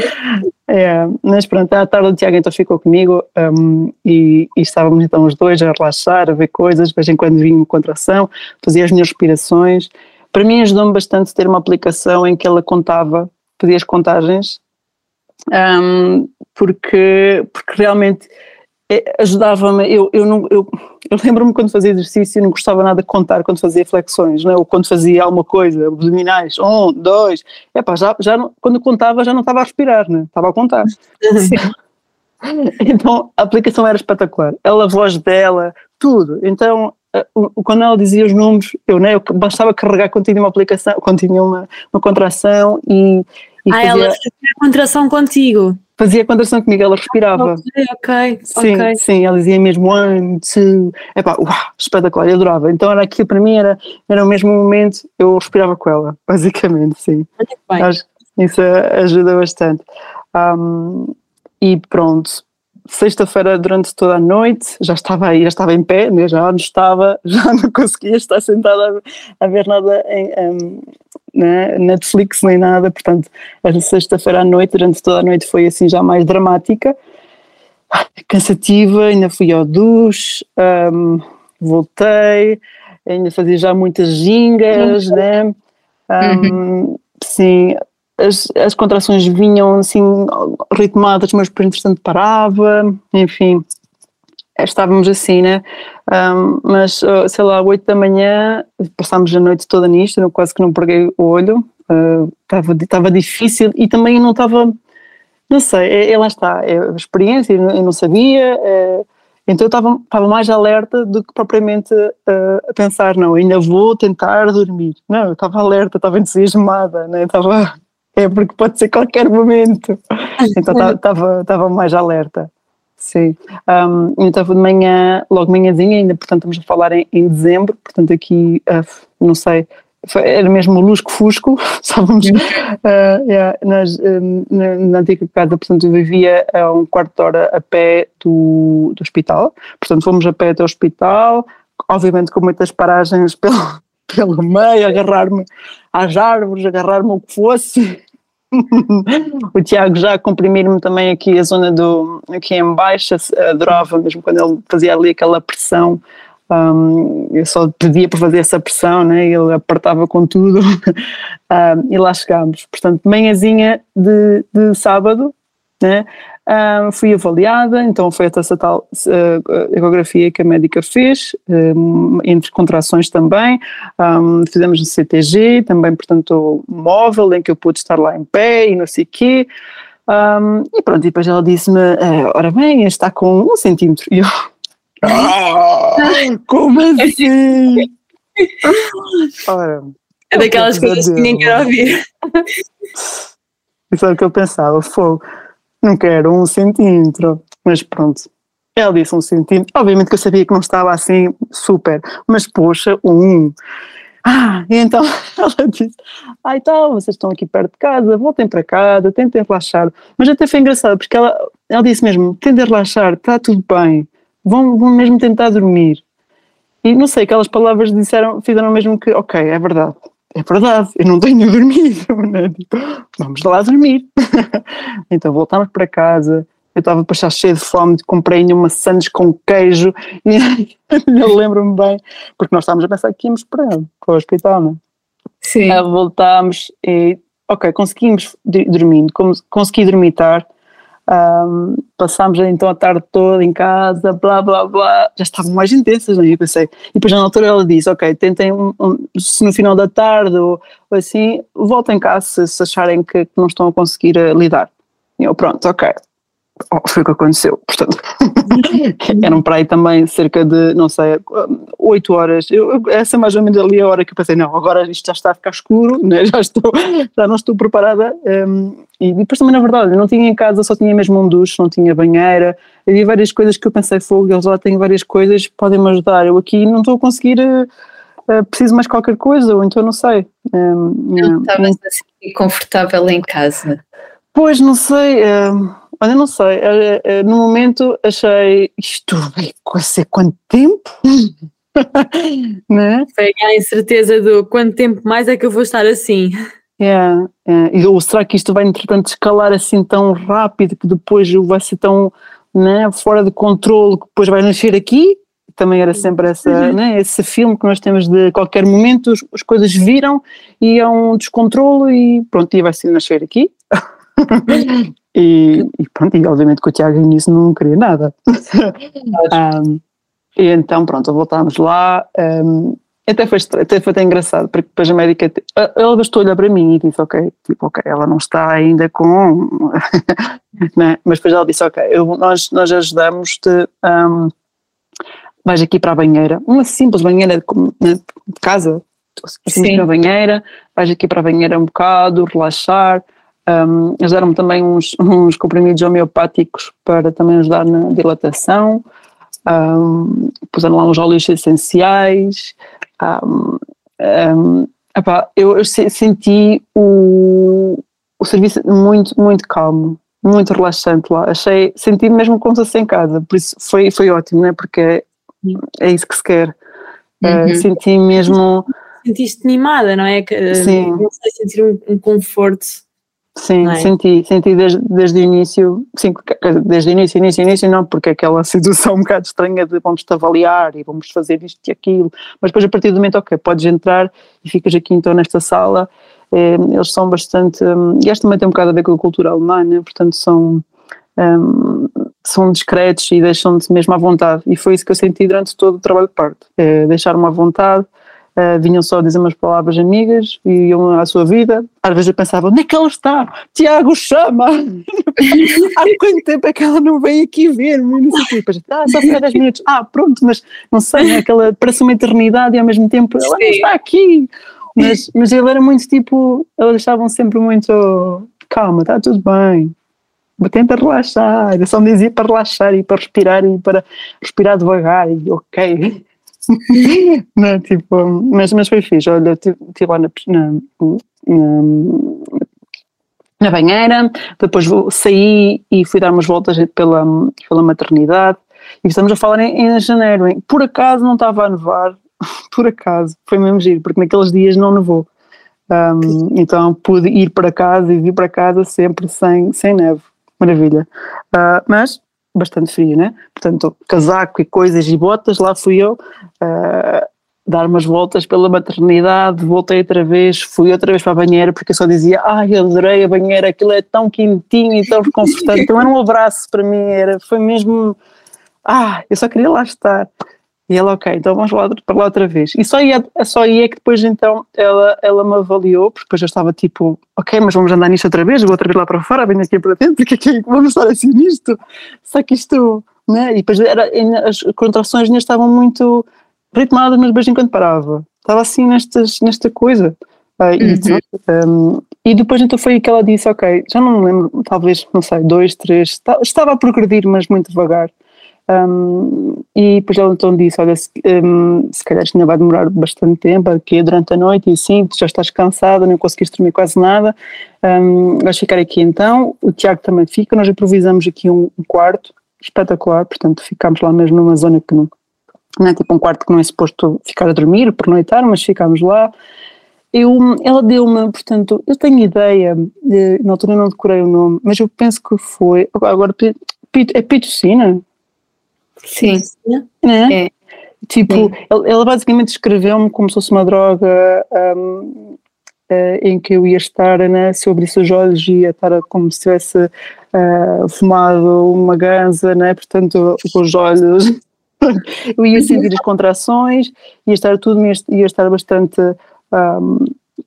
é, mas pronto, à tarde o Tiago então ficou comigo um, e, e, estávamos então os dois a relaxar, a ver coisas, de vez em quando vinha contração, fazia as minhas respirações. Para mim ajudou-me bastante ter uma aplicação em que ela contava, fazia as contagens, um, porque, porque realmente é, ajudava-me, eu, eu, não, eu, eu lembro-me quando fazia exercício, não gostava nada de contar quando fazia flexões, não é? ou quando fazia alguma coisa, abdominais, um, dois, epá, já, já não, quando contava já não estava a respirar, né? estava a contar. então a aplicação era espetacular, ela, a voz dela, tudo, então quando ela dizia os números, eu, né, eu bastava carregar quando tinha uma aplicação, quando tinha uma, uma contração e, e ah, fazia, ela fazia contração contigo? Fazia contração comigo, ela respirava. Ok, ok. Sim, okay. sim, ela dizia mesmo one, two, epá, uau, espetacular, eu adorava. Então era aquilo para mim, era, era o mesmo momento, eu respirava com ela, basicamente, sim. Bem. Acho que isso ajuda bastante. Um, e pronto, sexta-feira durante toda a noite, já estava aí, já estava em pé, né, já não estava, já não conseguia estar sentada a, a ver nada em um, né, Netflix nem nada, portanto, esta sexta-feira à noite, durante toda a noite foi assim já mais dramática, cansativa, ainda fui ao duche, um, voltei, ainda fazia já muitas gingas, uhum. né? Um, uhum. Sim, as, as contrações vinham assim ritmadas, mas depois entretanto parava, enfim, estávamos assim, né? Um, mas sei lá, oito da manhã, passámos a noite toda nisto, eu quase que não perguei o olho, estava uh, estava difícil e também não estava, não sei, é, é, lá está, é a experiência, eu não sabia, é, então eu estava, estava mais alerta do que propriamente uh, a pensar, não, ainda vou tentar dormir. Não, eu estava alerta, estava entusiasmada, né? Estava é porque pode ser qualquer momento. Então estava tá, mais alerta. Sim. Um, então de manhã, logo manhãzinha, ainda portanto estamos a falar em, em dezembro, portanto aqui, uh, não sei, foi, era mesmo lusco-fusco, estávamos uh, yeah, nas, uh, na, na, antiga casa, portanto eu vivia a um quarto de hora a pé do, do hospital, portanto fomos a pé até o hospital, obviamente com muitas paragens pelo, pelo meio, agarrar-me às árvores, agarrar-me o que fosse. o Tiago já comprimir-me também aqui a zona do aqui em baixo, adorava mesmo quando ele fazia ali aquela pressão. Um, eu só pedia para fazer essa pressão, né? ele apertava com tudo um, e lá chegámos. Portanto, manhãzinha de, de sábado, né? Um, fui avaliada, então foi essa tal uh, ecografia que a médica fez, um, entre contrações também, um, fizemos um CTG, também, portanto, móvel, em que eu pude estar lá em pé e não sei o quê, e pronto, e depois ela disse-me, uh, ora bem, está com um centímetro, e eu, ah, como assim? ora, é daquelas coisas que ninguém quer ouvir. Isso é o que eu pensava, fogo não quero um centímetro, mas pronto. Ela disse um centímetro, obviamente que eu sabia que não estava assim super, mas poxa, um. Ah, e então ela disse: Ah, então, vocês estão aqui perto de casa, voltem para casa, tentem relaxar. Mas até foi engraçado, porque ela, ela disse mesmo: tentem relaxar, está tudo bem, vão, vão mesmo tentar dormir. E não sei, aquelas palavras disseram, fizeram mesmo que, ok, é verdade, é verdade, eu não tenho dormido, né? tipo, vamos lá dormir. então voltámos para casa, eu estava para estar cheio de fome, comprei uma sandes com queijo e eu lembro-me bem, porque nós estávamos a pensar que íamos para, para o hospital, não é? Sim. Uh, voltámos e, ok, conseguimos dormir, consegui dormitar, um, passámos então a tarde toda em casa, blá blá blá, já estavam mais intensas, não é? Eu pensei, e depois na altura ela disse: Ok, tentem, um, um, se no final da tarde ou, ou assim, voltem cá se, se acharem que, que, não estão a conseguir uh, lidar. E eu, pronto, ok, Oh, foi o que aconteceu. Portanto, eram para aí também cerca de, não sei, oito horas. Eu, essa é mais ou menos ali a hora que eu pensei, não, agora isto já está a ficar escuro, né? já, estou, já não estou preparada. Um, e depois também, na verdade, eu não tinha em casa, só tinha mesmo um duche, não tinha banheira. Havia várias coisas que eu pensei, fogo, eles lá têm várias coisas, podem-me ajudar. Eu aqui não estou a conseguir. Uh, preciso mais qualquer coisa, ou então não sei. Um, não estavas assim confortável em casa? Pois, não sei. Uh, Olha, não sei, eh, eh, no momento achei isto vai ser quanto tempo? né? Foi a incerteza do quanto tempo mais é que eu vou estar assim. Yeah, yeah. Ou será que isto vai, entretanto, escalar assim tão rápido que depois vai ser tão né, fora de controle que depois vai nascer aqui? Também era sempre essa, uhum. né, esse filme que nós temos de qualquer momento, as, as coisas viram e é um descontrole e pronto, e vai ser nascer aqui. e, e, pronto, e obviamente que o Tiago nisso não queria nada. um, e então pronto, voltámos lá. Um, até foi, até foi até engraçado, porque depois a médica, ela bastou olhar para mim e disse, ok, tipo, ok, ela não está ainda com, né? mas depois ela disse, ok, eu, nós, nós ajudamos-te, um, vais aqui para a banheira, uma simples banheira de, né, casa, assim, a banheira, vais aqui para a banheira um bocado, relaxar, um, ajudaram-me também uns, uns comprimidos homeopáticos para também ajudar na dilatação, um, puseram lá uns óleos essenciais, um, um, epá, eu, eu, senti o, o serviço muito, muito calmo, muito relaxante lá. Achei, senti mesmo como se fosse em casa, por isso foi, foi ótimo, né? porque é, é isso que se quer. Eh, uhum. Uh, senti mesmo. Sentiste animada, não é? Que, Sim. Não sei, sentir um, um conforto Sim, é? senti, senti desde, desde o início, sim, desde o início, início, início não, porque aquela situação um bocado estranha de vamos-te avaliar e vamos fazer isto e aquilo, mas depois a partir do momento, ok, podes entrar e ficas aqui então nesta sala, eh, eles são bastante, um, e este também tem um bocado a ver com a cultura alemã, né? portanto são, um, são discretos e deixam-te mesmo à vontade, e foi isso que eu senti durante todo o trabalho de parte, é, deixar-me à vontade, Uh, vinham só dizer umas palavras amigas e iam à sua vida. Às vezes eu pensava, onde é que ela está? Tiago chama! Há quanto tempo é que ela não vem aqui ver-me? Não sei o quê. Depois, ah, só foi 10 minutos. Ah, pronto, mas não sei, é aquela, parece uma eternidade e ao mesmo tempo ela não está aqui. Mas, mas ele era muito tipo, eles deixavam sempre muito calma, está tudo bem. Tenta relaxar, eu só me dizia para relaxar e para respirar e para respirar devagar e ok não, tipo, mas, mas foi fixe. Olha, estive lá na, na, na, na banheira, depois saí e fui dar umas voltas pela, pela maternidade. E estamos a falar em, em janeiro. Hein? Por acaso não estava a nevar, por acaso, foi mesmo giro, porque naqueles dias não nevou. Um, então pude ir para casa e vir para casa sempre sem, sem neve. Maravilha. Uh, mas bastante frio, né? Portanto, casaco e coisas e botas, lá fui eu uh, dar umas voltas pela maternidade, voltei outra vez, fui outra vez para a banheira, porque eu só dizia, ai, eu adorei a banheira, aquilo é tão quentinho e tão reconfortante, então era um abraço para mim, era, foi mesmo, ah, eu só queria lá estar. E ela, ok, então vamos lá para lá outra vez. E só ia, só ia que depois então ela, ela me avaliou, porque depois eu estava tipo, ok, mas vamos andar nisto outra vez, vou outra vez lá para fora, venho aqui para dentro, porque aqui vamos estar assim nisto. Só que isto, né? E depois era, as contrações ainda estavam muito ritmadas, mas de vez em quando parava. Estava assim nestas, nesta coisa. Uh, e, um, e, depois então foi que ela disse, ok, já não me lembro, talvez, não sei, dois, três, estava a progredir, mas muito devagar. Um, e depois ela então disse: Olha, se, um, se calhar isto ainda vai demorar bastante tempo, aqui durante a noite, e assim, tu já estás cansada, não conseguiste dormir quase nada, um, vais ficar aqui então. O Tiago também fica, nós improvisamos aqui um, um quarto espetacular, portanto, ficámos lá mesmo numa zona que não, não é tipo um quarto que não é suposto ficar a dormir, pernoitar, mas ficámos lá. Eu, ela deu-me, portanto, eu tenho ideia, de, na altura não decorei o nome, mas eu penso que foi, agora, é pitocina? Sim. É. é. Tipo, Sim. ela basicamente escreveu-me como se fosse uma droga um, eh, em que eu ia estar né, sobre os olhos e ia estar como se tivesse uh, fumado uma ganza, né, portanto, com os olhos. eu ia sentir as contrações, ia estar tudo, ia estar bastante um,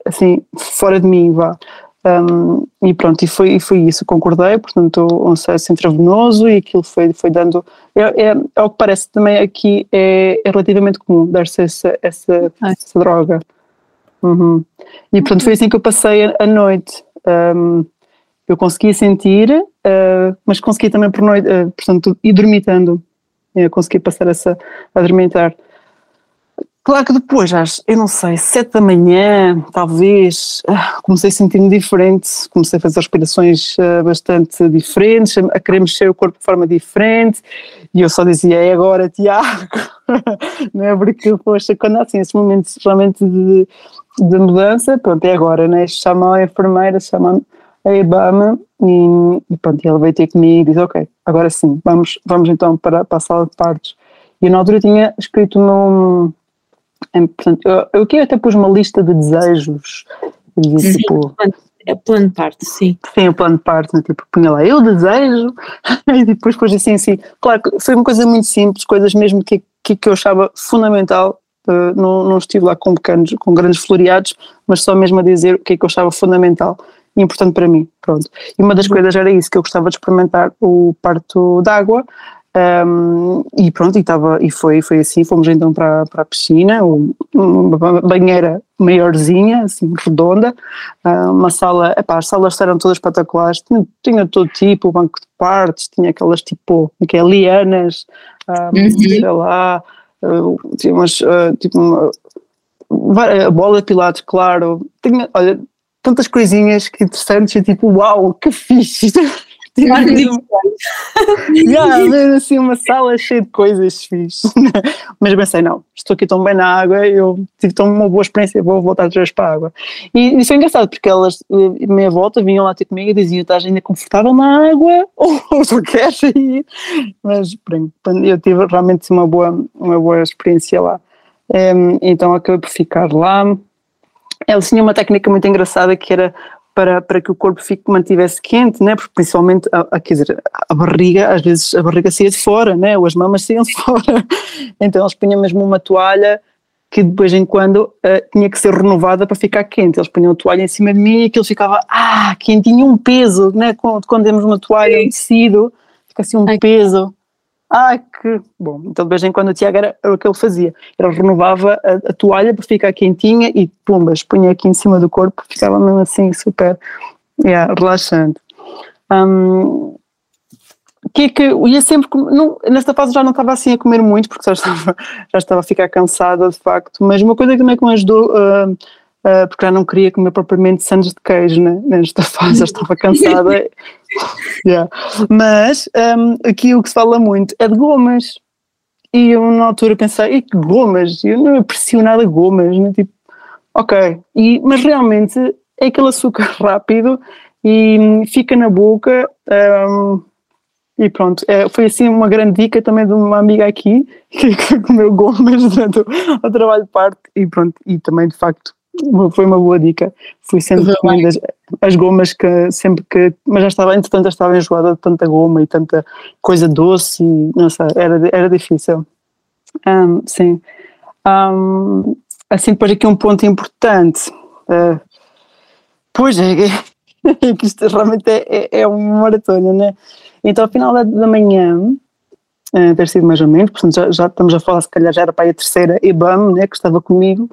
assim, fora de mim, vá. Um, e pronto, e foi, e foi isso, concordei, portanto, um acesso intravenoso e aquilo foi, foi dando. É, é, é o que parece também aqui, é, é relativamente comum dar-se essa, essa, essa droga. Uhum. E pronto, foi assim que eu passei a, noite. Um, eu conseguia sentir, uh, mas conseguia também por noite, uh, portanto, ir dormitando. Eu consegui passar essa a dormitar. Claro que depois, às, eu não sei, sete da manhã, talvez, ah, comecei a sentir-me diferente, comecei a fazer respirações ah, bastante diferentes, a querer mexer o corpo de forma diferente, e eu só dizia, é agora, Tiago, né? porque, poxa, quando há assim esses momentos realmente de, de mudança, pronto, é agora, né? chamam a enfermeira, chamam a IBAMA e, e pronto, ela veio ter comigo e diz, ok, agora sim, vamos, vamos então para, para a sala de partos. E eu na altura tinha escrito no... Em, portanto, eu, eu aqui até pus uma lista de desejos, e disse, Sim, tipo, é plano de parte, sim. Sim, o plano de parto, né? tipo, punha lá, eu desejo, e depois pôs assim, assim. Claro, foi uma coisa muito simples, coisas mesmo que, que, que eu achava fundamental. Uh, não, não estive lá com pequenos, com grandes floreados, mas só mesmo a dizer o que é que eu achava fundamental e importante para mim, pronto. E uma das coisas era isso, que eu gostava de experimentar o parto d'água, um, e pronto, e, tava, e foi, foi assim, fomos então para, para a piscina, uma banheira maiorzinha, assim, redonda, uma sala, epá, as salas eram todas espetaculares, tinha, tinha todo tipo, banco de partes, tinha aquelas tipo, que é lianas, um, uhum. sei lá, uh, tinha umas, uh, tipo uma, a bola de pilates, claro, tinha, olha, tantas coisinhas que interessantes, tipo, uau, que fixe, yeah, assim uma sala cheia de coisas fixe. Mas pensei, não, estou aqui tão bem na água, eu tive tão uma boa experiência, vou voltar outra vez para a água. E isso é engraçado, porque elas, eh, meia volta, vinham lá ter comigo e diziam, estás ainda confortável na água ou tu queres ir? Mas pronto, eu tive realmente uma boa, uma boa experiência lá. Então acabei por ficar lá. Eles tinham uma técnica muito engraçada que era para, para que o corpo fique, mantivesse quente, né? porque principalmente, a, a, quer dizer, a barriga, às vezes a barriga saía de fora, né? ou as mamas saíam de fora, então eles punham mesmo uma toalha que de vez em quando uh, tinha que ser renovada para ficar quente, eles punham a toalha em cima de mim e aquilo ficava, ah, quentinho, um peso, né? quando, quando temos uma toalha, um tecido, fica assim um peso, Ai, que bom. Então, de vez em quando o Tiago era, era o que ele fazia. Ele renovava a, a, toalha para ficar quentinha e pumbas, punha aqui em cima do corpo, ficava mesmo assim super yeah, relaxante. Um, que é que ia sempre, não, nesta fase já não estava assim a comer muito, porque já estava, já estava a ficar cansada de facto, mas uma coisa que também que me ajudou uh, uh, porque já não queria comer propriamente sandes de queijo, né? nesta fase já estava cansada. yeah. Mas um, aqui o que se fala muito é de gomas. E eu na altura pensei, e que gomas? Eu não aprecio nada gomas, né? tipo, ok. E, mas realmente é aquele açúcar rápido e hum, fica na boca. Um, e pronto, é, foi assim uma grande dica também de uma amiga aqui que, que comeu gomas durante o, o trabalho de parte e pronto, e também de facto foi uma boa dica. Fui sempre comendo as, as, gomas que sempre que. Mas já estava, entretanto, já estava enjoada de tanta goma e tanta coisa doce e não sei, era, era difícil. Um, sim. Um, assim, depois aqui um ponto importante. Uh, pois é, é, que isto realmente é, é, é uma maratona, né? Então, ao final da, da manhã, uh, ter sido mais ou menos, portanto já, já, estamos a falar, se calhar já era para a terceira IBAM, né, que estava comigo,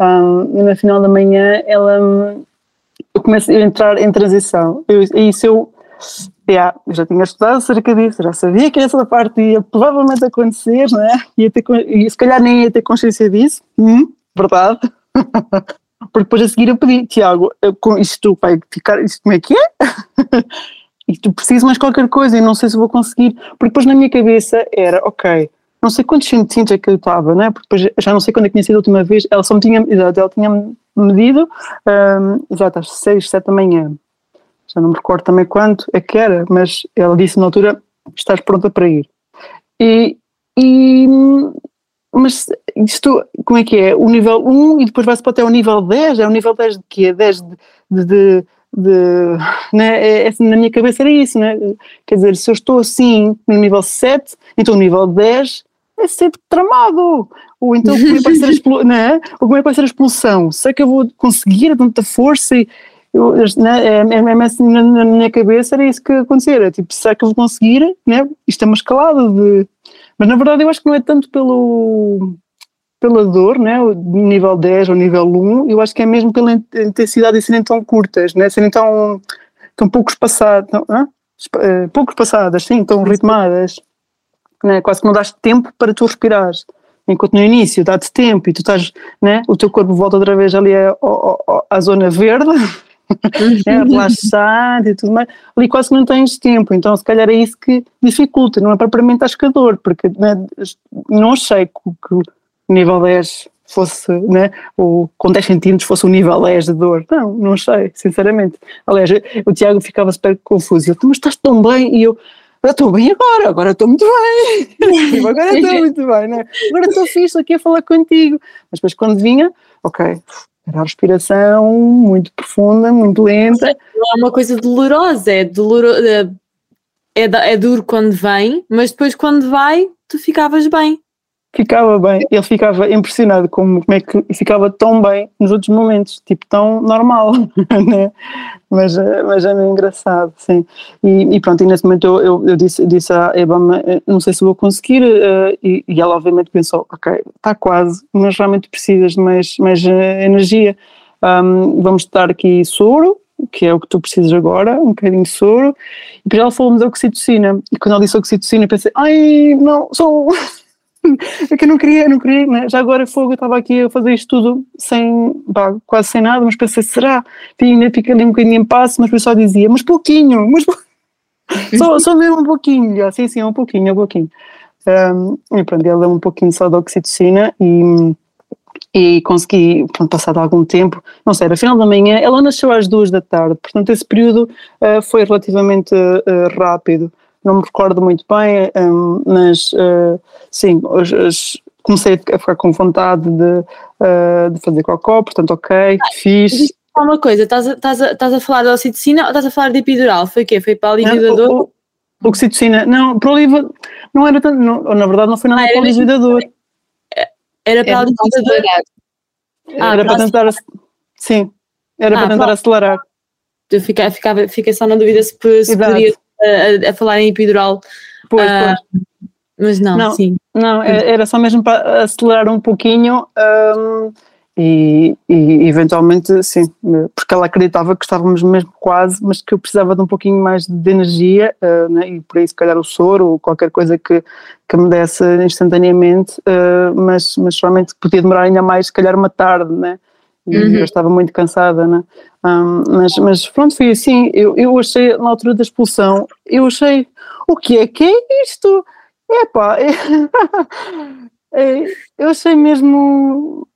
um, e no final da manhã ela, eu comecei a entrar em transição, eu, isso eu, yeah, eu já tinha estudado acerca disso, já sabia que essa parte ia provavelmente acontecer, né, ia ter, e se calhar nem ia ter consciência disso, hum, verdade, porque depois a seguir eu pedi, Tiago, isto vai ficar, isto como é que é? e tu precisas mais qualquer coisa e não sei se vou conseguir, porque depois na minha cabeça era, ok, não sei quantos centímetros é que eu estava, né? porque depois já não sei quando é que tinha sido a última vez, ela só me tinha, exato, ela tinha medido, um, exato, às 6, 7 da manhã, já não me recordo também quanto é que era, mas ela disse na altura, estás pronta para ir. E, e mas isto, como é que é? O nível 1 e depois vai-se para até o nível 10, é o nível 10 de quê? 10 de, de, de de, né, é, é, na minha cabeça era isso, né? quer dizer, se eu estou assim no nível 7, então o nível 10 é ser tramado, ou então como é que vai ser a, né? ou como é que vai ser a expulsão, sei que eu vou conseguir tanta força e eu, né, é, é, é assim, na, na, minha cabeça era isso que acontecia, era tipo, será que eu vou conseguir, né? isto é uma escalada de, mas na verdade eu acho que não é tanto pelo pela dor, né, nível 10 ou nível 1, eu acho que é mesmo pela intensidade de serem tão curtas, né, serem tão, tão pouco espaçadas, uh, pouco espaçadas, sim, tão ritmadas, né, quase que não dás tempo para tu respirares. Enquanto no início dá-te tempo e tu estás, né, o teu corpo volta outra vez ali à, à, à zona verde, é relaxado e tudo mais, ali quase que não tens tempo, então se calhar é isso que dificulta, não é propriamente a dor, porque né, não achei que, que nível 10 fosse, né, o, com 10 centímetros fosse o nível 10 de dor, não, não sei, sinceramente. Aliás, o Tiago ficava super confuso, eu, mas estás tão bem, e eu, estou bem agora, agora estou muito bem, tipo, agora estou muito bem, né? agora estou fixe aqui a falar contigo, mas depois quando vinha, ok, era a respiração muito profunda, muito lenta. Não é uma coisa dolorosa, é, doloro, é, é, é duro quando vem, mas depois quando vai, tu ficavas bem ficava bem, ele ficava impressionado como, como é que ficava tão bem nos outros momentos, tipo tão normal, né? mas, eh, mas é meio engraçado, sim. E, e pronto, e nesse momento eu, eu, eu disse, disse à eh, não sei se vou conseguir, uh, e, e, ela obviamente pensou, ok, está quase, mas realmente precisas de mais, mais uh, energia, um, vamos dar aqui soro, que é o que tu precisas agora, um bocadinho de soro, e depois ela falou-me da oxitocina, e quando ela disse oxitocina eu pensei, ai, não, sou é que eu não queria, não queria, né? já agora fogo, eu estava aqui a fazer isto tudo sem, pá, quase sem nada, mas pensei, será? Ainda fica ali um bocadinho em passo, mas o pessoal dizia, mas pouquinho, mas só, só mesmo um pouquinho, já, sim, um pouquinho, um pouquinho. Um, e pronto, ele deu um pouquinho só de oxitocina e, e consegui, pronto, passado algum tempo, não sei, era final da manhã, ela nasceu às duas da tarde, portanto esse período uh, foi relativamente uh, rápido não me recordo muito bem, um, mas uh, sim, os, os, comecei a ficar com vontade de, uh, de fazer cocó, portanto, ok, ah, fiz. Uma coisa, estás a, estás, a, estás a falar de ocitocina ou estás a falar de epidural? Foi o quê? Foi para o aliviador? Oxitocina, não, para o aliviador, não era tanto, não, na verdade não foi nada ah, para o aliviador. Era para o aliviador. Ah, era para tentar, sim, era ah, para tentar acelerar. Eu ficava, fiquei só na dúvida se, se poderia a, a falar em epidural. Pois, uh, pois. Mas não, não, sim. Não, é, era só mesmo para acelerar um pouquinho um, e, e, eventualmente, sim, porque ela acreditava que estávamos mesmo quase, mas que eu precisava de um pouquinho mais de energia uh, né, e por aí se calhar o soro ou qualquer coisa que, que me desse instantaneamente, uh, mas, mas realmente podia demorar ainda mais, se calhar uma tarde, né? E uhum. eu estava muito cansada, né? Um, mas, mas pronto, foi assim. Eu, eu achei, na altura da expulsão, eu achei: o que é que é isto? Epá, é, eu achei mesmo.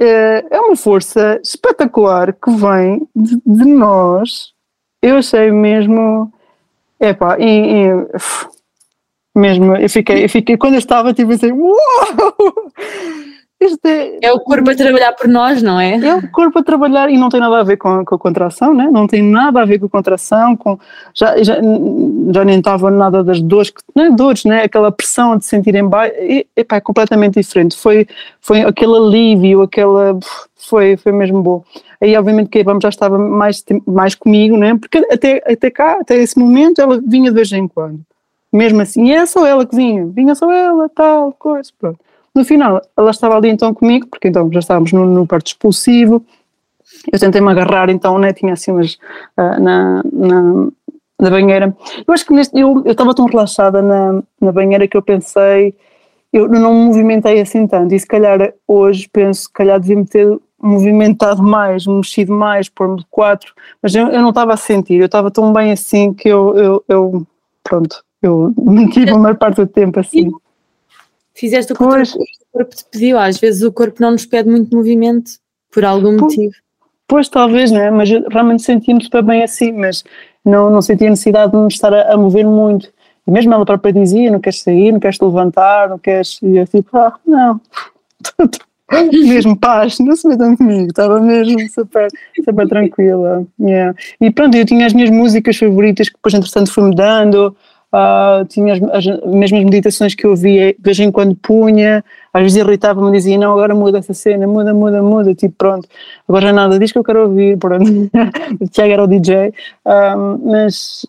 É, é uma força espetacular que vem de, de nós. Eu achei mesmo. Epá, e, e, mesmo, eu fiquei, eu fiquei, quando eu estava, tipo assim, uau! É, é, o corpo a trabalhar por nós, não é? É o corpo a trabalhar e não tem nada a ver com, com a contração, né? não tem nada a ver com a contração, com, já, já, já nem estava nada das dores, não é dores, né? aquela pressão de sentir em baixo, e, epá, é completamente diferente, foi, foi aquele alívio, aquela, foi, foi mesmo bom. Aí obviamente que a Ibama já estava mais, mais comigo, né? porque até, até cá, até esse momento ela vinha de vez em quando, mesmo assim, e é só ela que vinha, vinha só ela, tal, coisa, pronto. No final, ela estava ali então comigo, porque então já estávamos no, parto expulsivo. Eu tentei-me agarrar, então, né, tinha assim umas uh, na, na, na, banheira. Eu acho que neste, eu, estava tão relaxada na, na banheira que eu pensei, eu não me movimentei assim tanto. E se calhar hoje penso, se calhar devia-me ter movimentado mais, mexido mais, pôr-me de quatro, mas eu, eu não estava a sentir, eu estava tão bem assim que eu, eu, eu pronto, eu mantive a maior parte do tempo assim. Fizeste o que pois. o corpo te pediu. Às vezes o corpo não nos pede muito movimento, por algum pois, motivo. Pois, talvez, não é? Mas realmente sentia-me super bem assim, mas não, não sentia necessidade de me estar a, a mover muito. E mesmo ela própria dizia: não queres sair, não queres te levantar, não queres. E eu tipo, ah, não. mesmo paz, não se metam comigo, estava mesmo super, super tranquila. Yeah. E pronto, eu tinha as minhas músicas favoritas que depois, entretanto, fui-me dando. Uh, tinha as, as, mesmas meditações que eu via, de vez em quando punha, às vezes irritava-me, dizia, não, agora muda essa cena, muda, muda, muda, tipo, pronto, agora já nada, diz que eu quero ouvir, pronto, o Tiago era o DJ, um, mas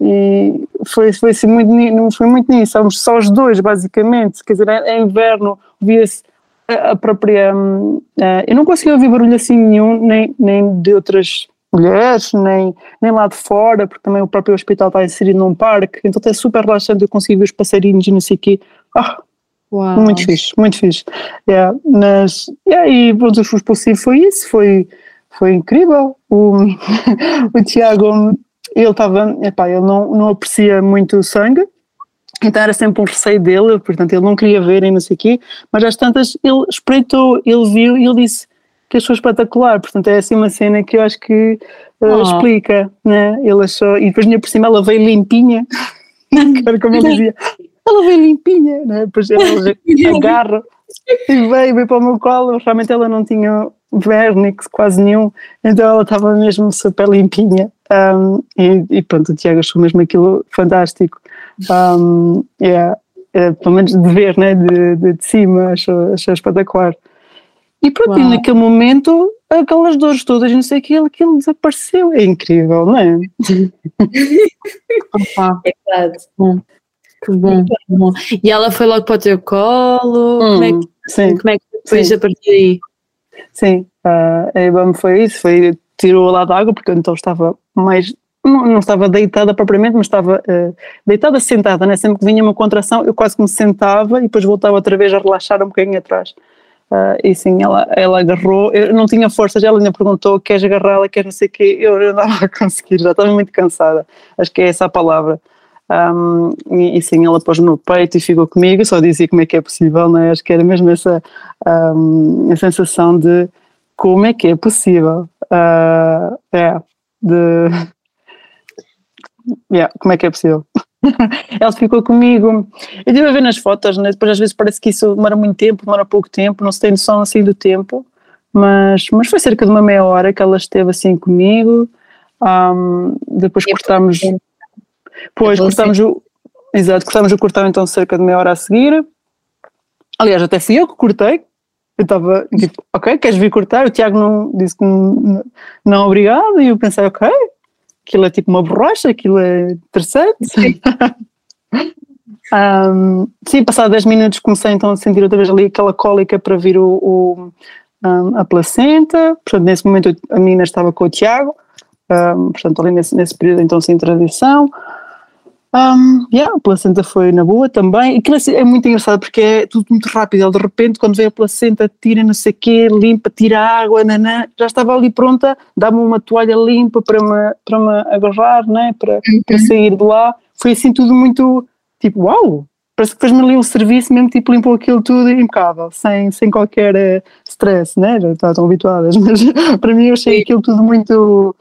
foi, foi assim, muito, foi muito nisso, estávamos só os dois, basicamente, quer dizer, é, é inverno, via-se a, própria, uh, eu não conseguia ouvir barulho assim nenhum, nem, nem de outras mulheres, nem, nem lá de fora, porque também o próprio hospital está inserido num parque, então é super relaxante, eu consigo ver os passarinhos e não sei o quê. Ah, Uau. Muito fixe, muito fixe. Yeah, mas, yeah, e pronto, o expulsivo foi isso, foi, foi incrível. O, o Tiago, ele estava, epá, ele não, não aprecia muito o sangue, então era sempre um receio dele, portanto ele não queria ver e não sei o quê, mas às tantas ele espreitou, ele viu e ele disse que achou espetacular, portanto é assim uma cena que eu acho que uh, oh. explica, né? ele achou, e depois minha por cima ela veio limpinha, como ele dizia, ela veio limpinha, né? depois ela agarra e veio, veio para o meu colo, realmente ela não tinha vernix quase nenhum, então ela estava mesmo super limpinha um, e, e, pronto, o Tiago achou mesmo aquilo fantástico. Um, yeah, é, pelo menos de ver, né, de, de, de cima, achou, achou espetacular. E pronto, e naquele momento, aquelas dores todas, não sei o que, aquilo desapareceu. É incrível, não é? é. Bom. Que bom, que bom. E ela foi logo para o teu colo? Hum, como, é que, sim, como é que depois sim. a partir daí? Sim, uh, a IBAM foi isso, foi, tirou lá da água, porque eu então estava mais, não, não estava deitada propriamente, mas estava uh, deitada sentada, né? sempre que vinha uma contração eu quase que me sentava e depois voltava outra vez a relaxar um bocadinho atrás. Uh, e sim, ela, ela agarrou, eu não tinha forças, ela ainda perguntou, queres agarrá-la, queres não sei o quê, eu não estava a conseguir, já estava muito cansada, acho que é essa a palavra. Um, e, e, sim, ela pôs no peito e ficou comigo, só dizia como é que é possível, não é? Acho que era mesmo essa um, a sensação de como é que é possível. Uh, é, de. Yeah, como é que é possível? ela ficou comigo. Eu estive a ver nas fotos, né? depois às vezes parece que isso demora muito tempo, demora pouco tempo, não se tem noção assim do tempo, mas, mas foi cerca de uma meia hora que ela esteve assim comigo. Um, depois cortámos. Pois, cortámos o. Exato, cortámos o cortar então cerca de meia hora a seguir. Aliás, até fui eu que cortei. Eu estava tipo, ok, queres vir cortar? O Tiago não, disse que não, não, obrigado. E eu pensei, ok, aquilo é tipo uma borracha, aquilo é interessante. Sim. um, sim, passado 10 minutos comecei então a sentir outra vez ali aquela cólica para vir o, o um, a placenta. Portanto, nesse momento a menina estava com o Tiago. Um, portanto, ali nesse, nesse período então sem tradição. Um, yeah, a placenta foi na boa também. Aquilo é muito engraçado porque é tudo muito rápido. Ele, de repente, quando vem a placenta, tira não sei o quê, limpa, tira água, nanã, já estava ali pronta, dá-me uma toalha limpa para me, para me agarrar, né? para, uhum. para sair de lá. Foi assim tudo muito tipo, uau! Parece que fez-me ali um serviço, mesmo tipo limpou aquilo tudo impecável, sem, sem qualquer uh, stress, né? Já estão habituadas, mas para mim eu achei aquilo tudo muito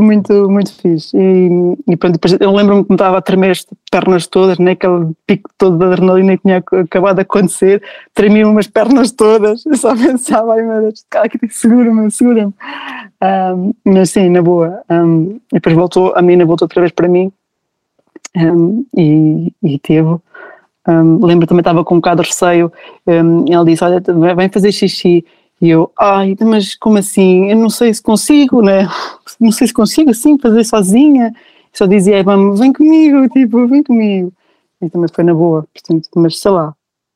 muito, muito fixe. E, e pronto, depois eu lembro-me que me estava a tremer as pernas todas, né? aquele pico todo de adrenalina que tinha acabado de acontecer, tremiam umas pernas todas, eu só pensava, ai meu Deus, segura-me, segura-me. Um, mas sim, na boa. Um, e depois voltou, a menina voltou outra vez para mim um, e, e teve. Um, lembro também estava com um bocado de receio. Um, ele disse: Olha, vem fazer xixi. E eu, ai, mas como assim? Eu não sei se consigo, né? Não sei se consigo assim fazer sozinha. Só dizia, vamos, vem comigo, tipo, vem comigo. E também foi na boa, portanto, mas sei lá,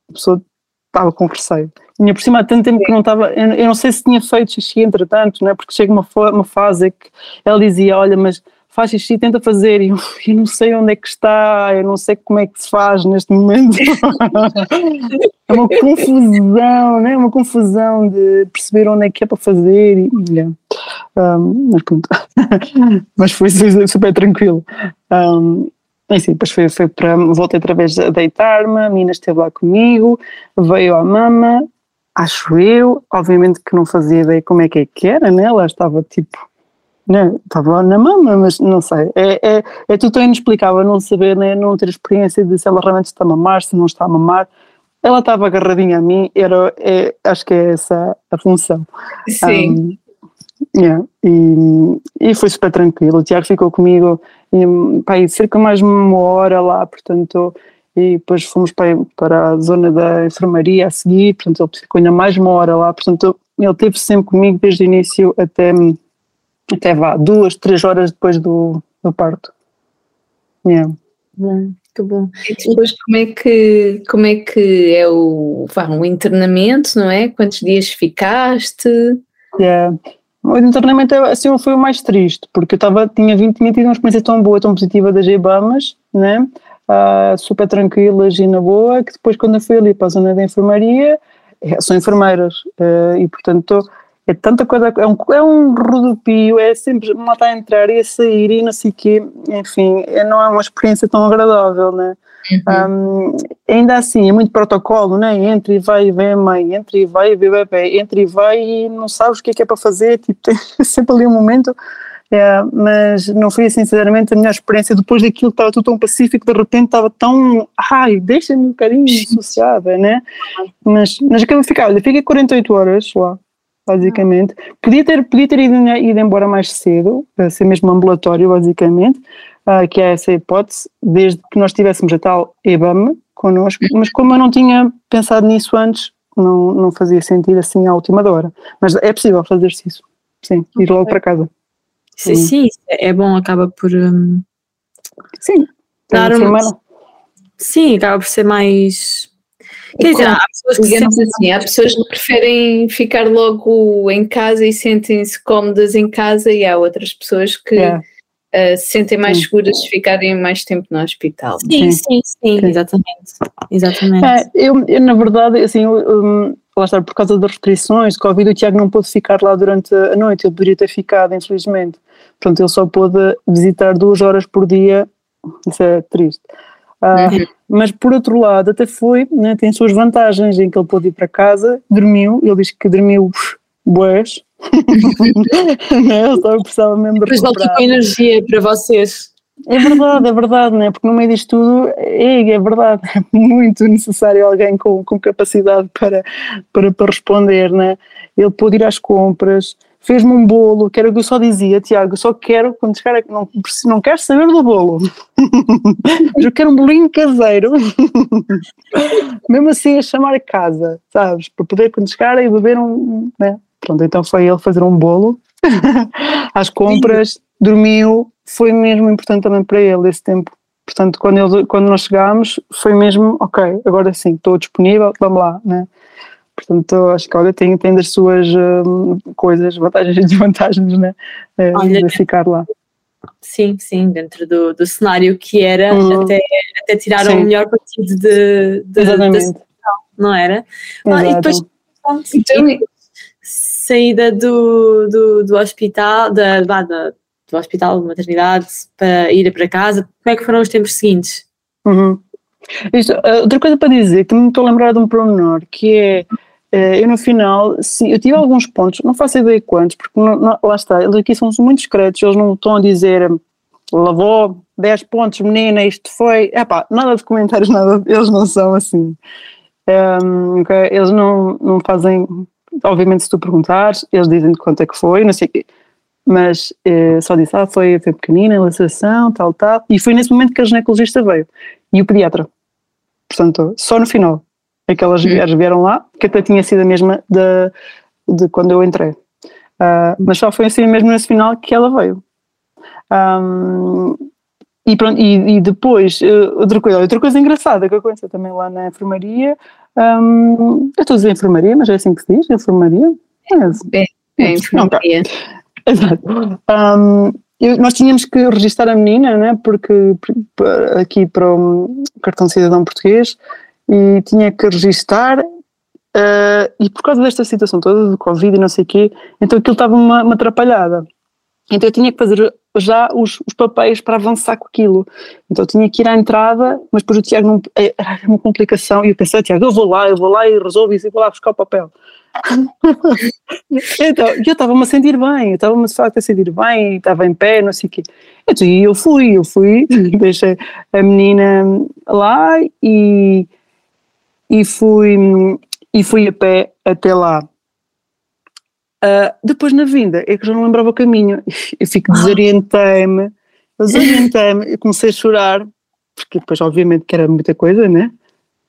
a pessoa estava com receio. Tinha por cima há tanto tempo que não estava, eu não sei se tinha feito xixi entretanto, né? Porque chega uma, uma fase que ela dizia, olha, mas faz xixi, tenta fazer, e eu, eu, não sei onde é que está, eu não sei como é que se faz neste momento. é uma confusão, né? uma confusão de perceber onde é que é para fazer. E, yeah. um, mas, mas foi super tranquilo. Um, sim, depois foi, foi para. Voltei outra vez a deitar-me, a menina esteve lá comigo, veio à mama, acho eu, obviamente que não fazia ideia como é que é que era, né? Ela estava tipo né? Estava na mama, mas não sei. É, é, é tudo tão inexplicável não saber, né? não ter experiência de se ela realmente está a mamar, se não está a mamar. Ela estava agarradinha a mim, era, é, acho que é essa a função. Sim. Um, yeah, e, e foi super tranquilo. O Tiago ficou comigo e, pá, cerca mais uma hora lá, portanto, e depois fomos para, para a zona da enfermaria a seguir, portanto, ele ficou ainda mais uma hora lá, portanto, ele esteve sempre comigo desde o início até até vá, duas, três horas depois do, do parto. Yeah. Bom, que bom. E depois como é que, como é, que é o, vá, o internamento, não é? Quantos dias ficaste? Yeah. O internamento assim, foi o mais triste, porque eu tava, tinha, vindo, tinha tido uma experiência tão boa, tão positiva das Ibamas, né? Uh, super tranquilas e na boa, que depois quando eu fui ali para a zona da enfermaria, é, são enfermeiras, uh, e portanto é tanta coisa, é um, é um rodopio, é sempre uma a entrar e a sair e não sei o quê, enfim, é, não é uma experiência tão agradável, né? Uhum. Um, ainda assim, é muito protocolo, né? Entra e vai e vem a mãe, entra e vai e vem o bebê, entra e vai e não sabes o que é que é para fazer, tipo, tem sempre ali um momento é, mas não foi sinceramente a minha experiência depois daquilo estava tudo tão pacífico, de repente estava tão, ai, deixa-me um bocadinho associada, né? Mas, mas acabei de ficar, olha, fiquei 48 horas lá, basicamente. Podia ter, podia ter ido, ido embora mais cedo, ser mesmo ambulatório, basicamente, uh, que é essa hipótese, desde que nós tivéssemos a tal EBAM connosco, mas como eu não tinha pensado nisso antes, não, não fazia sentido assim à última hora. Mas é possível fazer-se isso, sim, ir logo para casa. Sim, sim, é bom, acaba por. Um, sim, dar um, sim, acaba por ser mais. Quer dizer, há pessoas que digamos assim, há pessoas que preferem ficar logo em casa e sentem-se cómodas em casa, e há outras pessoas que yeah. uh, se sentem mais sim. seguras de ficarem mais tempo no hospital. Sim, sim, sim, sim. exatamente. exatamente. É, eu, eu, na verdade, assim, eu, um, lá está, por causa das restrições de Covid, o Tiago não pôde ficar lá durante a noite, ele poderia ter ficado, infelizmente. Portanto, ele só pôde visitar duas horas por dia, isso é triste. Uh, mas por outro lado, até foi, né, tem suas vantagens, em que ele pôde ir para casa, dormiu, ele diz que dormiu boés, né, ele só precisava mesmo de Depois com energia para vocês. É verdade, é verdade, né? porque no meio disto tudo é, é verdade, é muito necessário alguém com, com capacidade para, para, para responder. Né? Ele pôde ir às compras, fez-me um bolo, que era o que eu só dizia, Tiago, só quero, quando chegar não, não quero saber do bolo, eu quero um bolinho caseiro, mesmo assim a chamar a casa, sabes, para poder quando chegar e beber um, né? Pronto, então foi ele fazer um bolo às compras, dormiu, foi mesmo importante também para ele esse tempo. Portanto, quando, ele, quando nós chegámos, foi mesmo, ok, agora sim, estou disponível, vamos lá, né? Portanto, acho que olha, tem, tem das suas hum, coisas, vantagens e desvantagens, né? É, olha, de ficar lá. Sim, sim, dentro do, do cenário que era, uhum. até, até tiraram sim. o melhor partido de, de, Exatamente. Da não era? Ah, e depois, então, saída do, do, do hospital, da, da, do hospital, de maternidade, para ir para casa, como é que foram os tempos seguintes? Uhum. Isto, uh, outra coisa para dizer, que me estou a lembrar de um pormenor, que é, eu no final, sim, eu tive alguns pontos, não faço ideia quantos, porque não, não, lá está, eles aqui são muito discretos, eles não estão a dizer, lavou 10 pontos, menina, isto foi, epá, nada de comentários, nada, eles não são assim. Um, okay? Eles não, não fazem, obviamente se tu perguntares, eles dizem de quanto é que foi, não sei o quê. Mas eh, só disse, ah, foi, foi pequenina, laceração, tal, tal, e foi nesse momento que a ginecologista veio, e o pediatra, portanto, só no final, aquelas é mulheres vieram lá, que até tinha sido a mesma de, de quando eu entrei, uh, mas só foi assim mesmo nesse final que ela veio. Um, e, pronto, e, e depois, uh, outra, coisa, outra coisa engraçada que aconteceu também lá na enfermaria, um, eu estou a dizer enfermaria, mas é assim que se diz, enfermaria? É, é, é enfermaria. Exato. Um, eu, nós tínhamos que registrar a menina, né, porque aqui para o cartão de cidadão português, e tinha que registar, uh, e por causa desta situação toda, do Covid e não sei o quê, então aquilo estava uma, uma atrapalhada. Então eu tinha que fazer já os, os, papéis para avançar com aquilo. Então eu tinha que ir à entrada, mas depois o Tiago não, era uma complicação, e eu pensei, Tiago, eu vou lá, eu vou lá e resolvo isso, e vou lá buscar o papel. então, eu estava-me a sentir bem, eu estava-me de facto a sentir bem, estava em pé, não sei o quê. Então, e eu fui, eu fui, deixei a menina lá e, e, fui, e fui a pé até lá. Uh, depois na vinda, é que já não lembrava o caminho, eu fico desorientei-me, desorientei-me, eu comecei a chorar, porque depois obviamente que era muita coisa, né?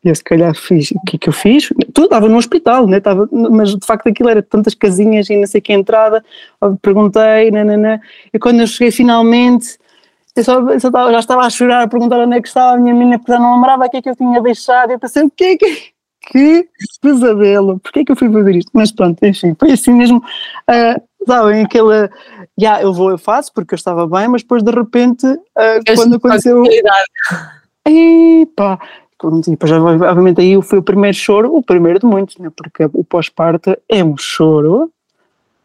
eu se calhar fiz, o que é que eu fiz? Tudo estava no hospital, né? estava, mas de facto aquilo era tantas casinhas e não sei que entrada, perguntei, nanana, e quando eu cheguei finalmente, eu só, eu só estava, já estava a chorar, a perguntar onde é que estava a minha menina, porque já não lembrava o que é que eu tinha deixado, eu pensei, o que é que, que pesadelo, porque é que eu fui fazer isto? Mas pronto, enfim, foi assim mesmo, uh, sabem, aquela, já, yeah, eu vou, eu faço, porque eu estava bem, mas depois de repente, uh, quando aconteceu... Epá, e depois, obviamente, aí foi o primeiro choro, o primeiro de muitos, né? porque o pós-parto é um choro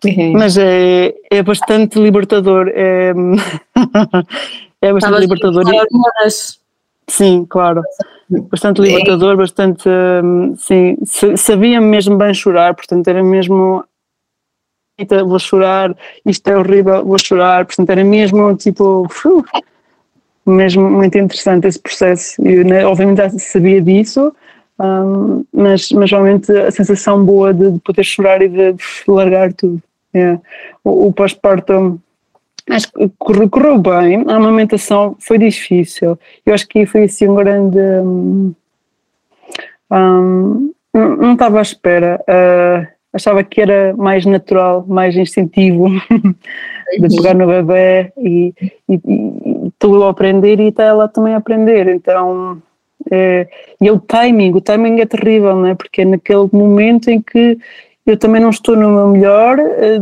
É. Mas é, é bastante libertador. É, é bastante libertador. Sim, claro. Bastante libertador, bastante. Hum, sim, sabia mesmo bem chorar, portanto era mesmo. Vou chorar, isto é horrível, vou chorar, portanto era mesmo tipo. Mesmo muito interessante esse processo. Eu, né, obviamente sabia disso, um, mas, mas realmente a sensação boa de, de poder chorar e de, de largar tudo. Yeah. O, o pós-parto acho que correu, correu, bem, a amamentação foi difícil. Eu acho que foi assim um grande. Um, um, não estava à espera. Uh, achava que era mais natural, mais instintivo de pegar no bebê e, e, e aprender e está ela também a aprender. Então, é, e o timing, o timing é terrível, não é? Porque é naquele momento em que eu também não estou no meu melhor, eh,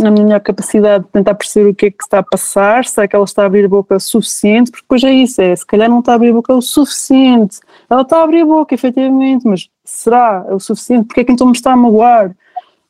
na minha capacidade de tentar perceber o que é que está a passar, se é que ela está a abrir a boca o suficiente, porque depois é isso, é, se calhar não está a abrir a boca o suficiente. Ela está a abrir a boca, efetivamente, mas será o suficiente? Porque é que então me está a magoar?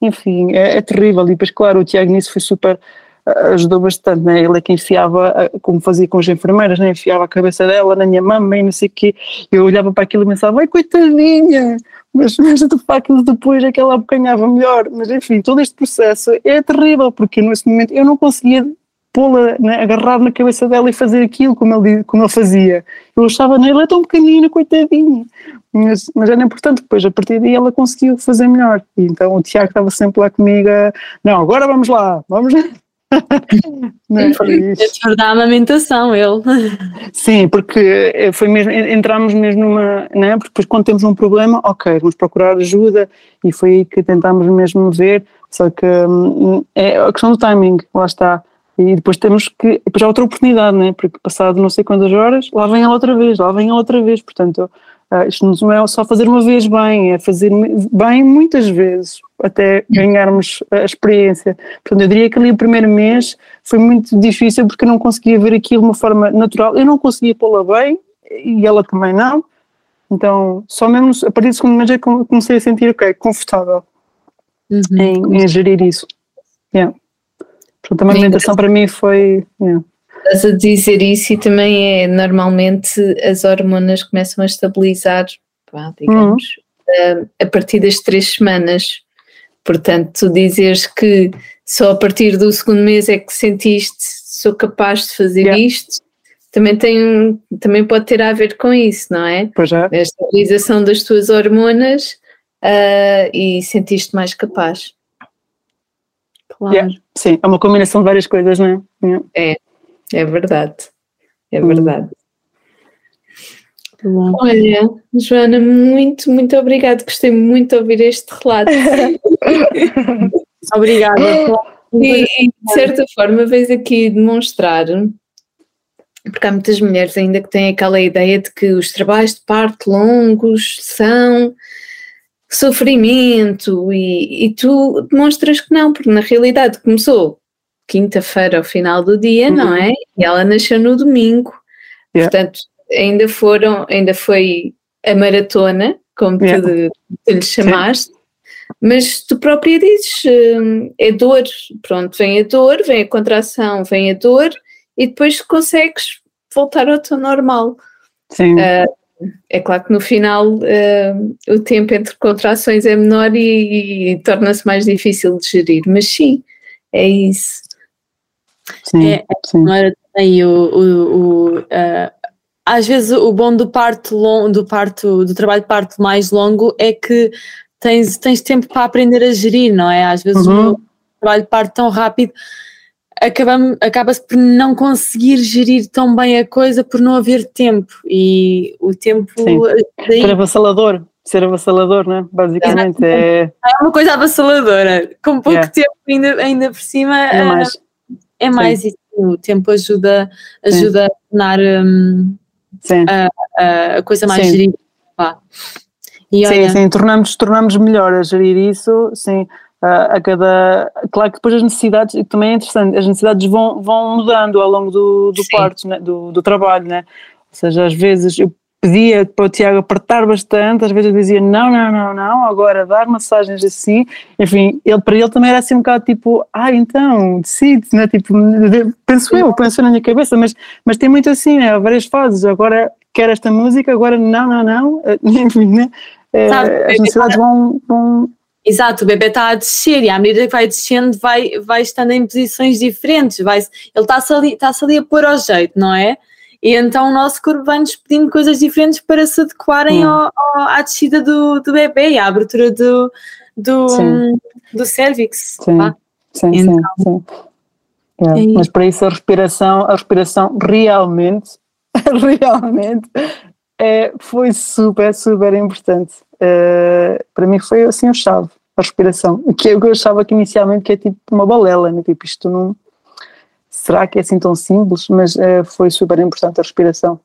Enfim, é, é terrível. E depois, claro, o Tiago nisso foi super ajudou bastante, né? ele é que enfiava, como fazia com as enfermeiras, né? enfiava a cabeça dela na minha mama e não sei o quê, eu olhava para aquilo e pensava, ai coitadinha, mas, mas de facto depois é que ela abocanhava melhor, mas enfim, todo este processo é terrível, porque nesse momento eu não conseguia pô-la, né, agarrar na cabeça dela e fazer aquilo como ele, como ele fazia. Eu achava, nele é tão pequenina, coitadinha. Mas, mas era importante, depois a partir daí ela conseguiu fazer melhor. E então o Tiago estava sempre lá comigo, não, agora vamos lá, vamos não é verdade a amamentação, ele. Sim, porque eh, foi mesmo, entramos mesmo numa, né? Porque depois quando temos um problema, ok, vamos procurar ajuda e foi aí que tentámos mesmo ver, só que hum, é a questão do timing, lá está. E depois temos que, depois há outra oportunidade, né? Porque passado não sei quantas horas, lá vem ela outra vez, lá vem ela outra vez, portanto Uh, isto não é só fazer uma vez bem, é fazer bem muitas vezes até ganharmos a experiência. Portanto, eu diria que ali o primeiro mês foi muito difícil porque eu não conseguia ver aquilo de uma forma natural. Eu não conseguia pô-la bem e ela também não. Então, só mesmo a partir do segundo mês é que comecei a sentir, ok, confortável uhum. em, em, gerir isso. Yeah. Portanto, a alimentação para mim foi. Yeah. Estás a dizer isso e também é normalmente as hormonas começam a estabilizar, pá, digamos, uhum. a, a partir das três semanas. Portanto, tu dizes que só a partir do segundo mês é que sentiste sou capaz de fazer yeah. isto, também, tem, também pode ter a ver com isso, não é? Pois é. A estabilização das tuas hormonas uh, e sentiste mais capaz. Claro. Yeah. Sim, é uma combinação de várias coisas, não é? Yeah. É. É verdade, é hum. verdade. Hum. Olha, Joana, muito, muito obrigada. Gostei muito de ouvir este relato. Obrigada. E, e, de certa forma, vês aqui demonstrar, porque há muitas mulheres ainda que têm aquela ideia de que os trabalhos de parto longos são sofrimento, e, e tu demonstras que não, porque na realidade começou quinta-feira ao final do dia, uhum. não é? E ela nasceu no domingo. Yeah. Portanto, ainda foram, ainda foi a maratona, como yeah. tu, tu lhe chamaste, Sim. mas tu própria dizes, hum, é dor, pronto, vem a dor, vem a contração, vem a dor e depois consegues voltar ao teu normal. Sim. Uh, é claro que no final uh, o tempo entre contrações é menor e, e torna-se mais difícil de gerir, mas sim, é isso. Sim, é, sim. Não era aí o, o, o uh, às vezes o bom do parto long, do parto do trabalho de parto mais longo é que tens, tens tempo para aprender a gerir, não é? Às vezes uhum. o trabalho de parto tão rápido acaba-se por não conseguir gerir tão bem a coisa por não haver tempo e o tempo daí... ser avassalador ser avassalador, né? basicamente é... é uma coisa avassaladora com pouco yeah. tempo ainda, ainda por cima é mais. É mais Sim. isso, o tempo ajuda, ajuda a tornar um, a, a, coisa mais gerida. E sim, olha, sim, tornamos, tornamos melhor a gerir isso, sim, a, a cada. Claro que depois as necessidades, e também é interessante, as necessidades vão, vão mudando ao longo do, do parto, né, do, do trabalho, né? Ou seja, às vezes eu pedia para o Tiago apertar bastante, às vezes dizia não, não, não, não, agora dar massagens assim, enfim, ele, para ele também era assim um bocado tipo, ah, então, decide, né? tipo, penso eu, penso na minha cabeça, mas, mas tem muito assim, né? várias fases, agora quero esta música, agora não, não, não, enfim, né? É, as necessidades vão, vão Exato, o bebê está a descer e à medida que vai descendo vai, vai estando em posições diferentes, vai, ele está-se ali, está ali a pôr ao jeito, não é? E então o nosso corpo vai-nos pedindo coisas diferentes para se adequarem hum. ao, ao, à descida do, do bebê e à abertura do, do, do cervix. Sim, sim, então, sim. sim. É. Mas para isso a respiração, a respiração realmente, realmente é, foi super, super importante. Uh, para mim foi assim o chave, a respiração. O que eu achava que inicialmente que é tipo uma balela, né? tipo isto não será que é assim tão simples? Mas uh, foi super importante a respiração.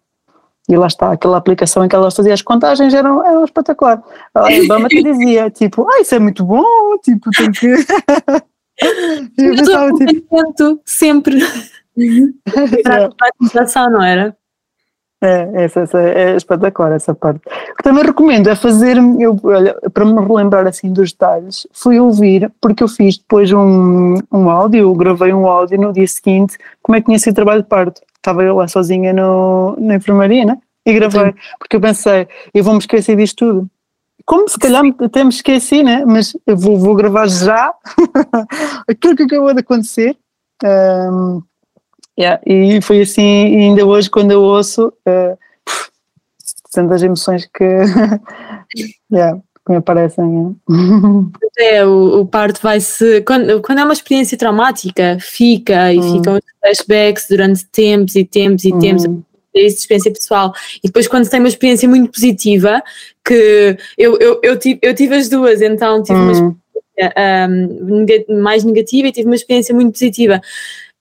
E lá está, aquela aplicação em que ela fazia as contagens eram, eram espetacular. A Obama te dizia, tipo, ah, isso é muito bom, tipo, tem que... eu pensava, tipo... sempre. Para a meditação, não era? É, essa, essa, é espetacular essa parte. O que também recomendo é fazer, eu, olha, para me relembrar assim dos detalhes, fui ouvir, porque eu fiz depois um, um áudio, gravei um áudio no dia seguinte, como é que tinha sido o trabalho de parto. Estava eu lá sozinha no, na enfermaria, né? E gravei, Sim. porque eu pensei, eu vou-me esquecer disto tudo. Como se calhar até me esqueci, né? Mas eu vou, vou gravar já aquilo que acabou de acontecer. Um, Yeah, e foi assim, e ainda hoje quando eu ouço, uh, tantas emoções que, yeah, que me aparecem. É, o, o parto vai-se, quando, quando é uma experiência traumática, fica e hum. ficam os flashbacks durante tempos e tempos e hum. tempos é isso de experiência pessoal. E depois, quando tem uma experiência muito positiva, que eu, eu, eu, tive, eu tive as duas, então tive hum. uma experiência um, mais negativa e tive uma experiência muito positiva.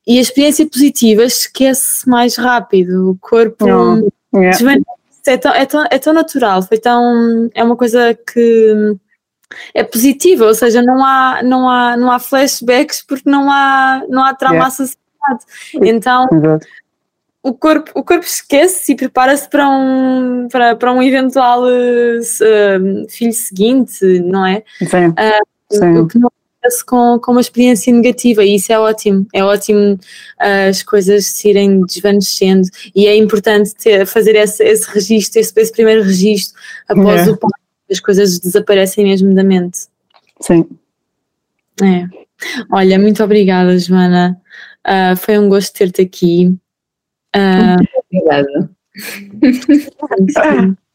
E a experiência positiva esquece mais rápido, o corpo yeah. é, tão, é, tão, é tão natural, foi tão. É uma coisa que é positiva, ou seja, não há, não há, não há flashbacks porque não há, não há trauma yeah. associado. Então o corpo, o corpo esquece e prepara-se para um, para, para um eventual uh, filho seguinte, não é? Sim. Uh, Sim. O que não com, com uma experiência negativa e isso é ótimo. É ótimo uh, as coisas se irem desvanecendo e é importante ter, fazer esse, esse registro, esse, esse primeiro registro após é. o parto. As coisas desaparecem mesmo da mente. Sim. É. Olha, muito obrigada, Joana. Uh, foi um gosto ter-te aqui. Uh, obrigada.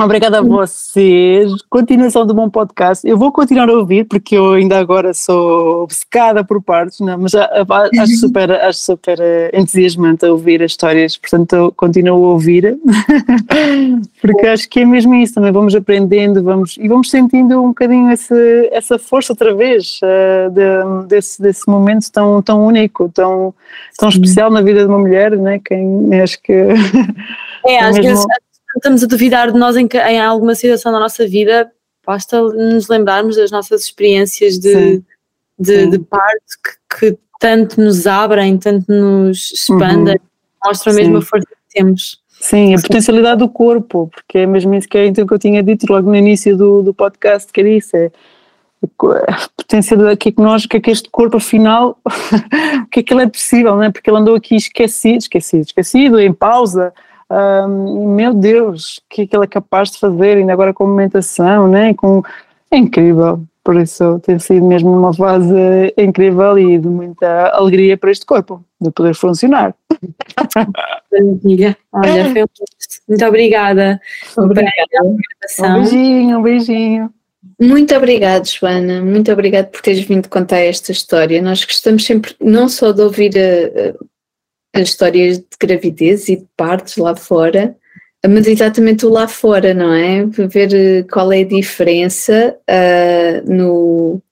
Obrigada a vocês. Continuação do bom podcast. Eu vou continuar a ouvir, porque eu ainda agora sou obcecada por partes, não, mas acho super, acho super eh, entusiasmante a ouvir as histórias, portanto eu continuo a ouvir, porque acho que é mesmo isso também. Vamos aprendendo vamos, e vamos sentindo um bocadinho essa, essa força outra vez uh, de, desse, desse momento tão, tão único, tão, tão especial na vida de uma mulher, né? Quem acho que. É, às mesmo... vezes estamos a duvidar de nós em, em alguma situação da nossa vida, basta nos lembrarmos das nossas experiências de, de, Sim. de, parto que, que, tanto nos abrem, tanto nos expandem, uhum. mostram mesmo a força que temos. Sim, a potencialidade do corpo, porque é mesmo isso que, é, então, que eu tinha dito logo no início do, do podcast, que era isso, é a potencialidade, que é que nós, que é que este corpo afinal, que é que ele é possível, não é? Porque ele andou aqui esquecido, esquecido, esquecido, em pausa, um, meu Deus, o que é que ele é capaz de fazer, ainda agora com alimentação, né? com, é incrível, por isso tem sido mesmo uma fase incrível e de muita alegria para este corpo, de poder funcionar. Olha, foi muito obrigada. obrigada. Um beijinho, um beijinho. Muito obrigada, Joana. Muito obrigada por teres vindo contar esta história. Nós gostamos sempre não só de ouvir a, as histórias de gravidez e de partos lá fora, mas exatamente o lá fora, não é? Ver eh, qual é a diferença uh, no,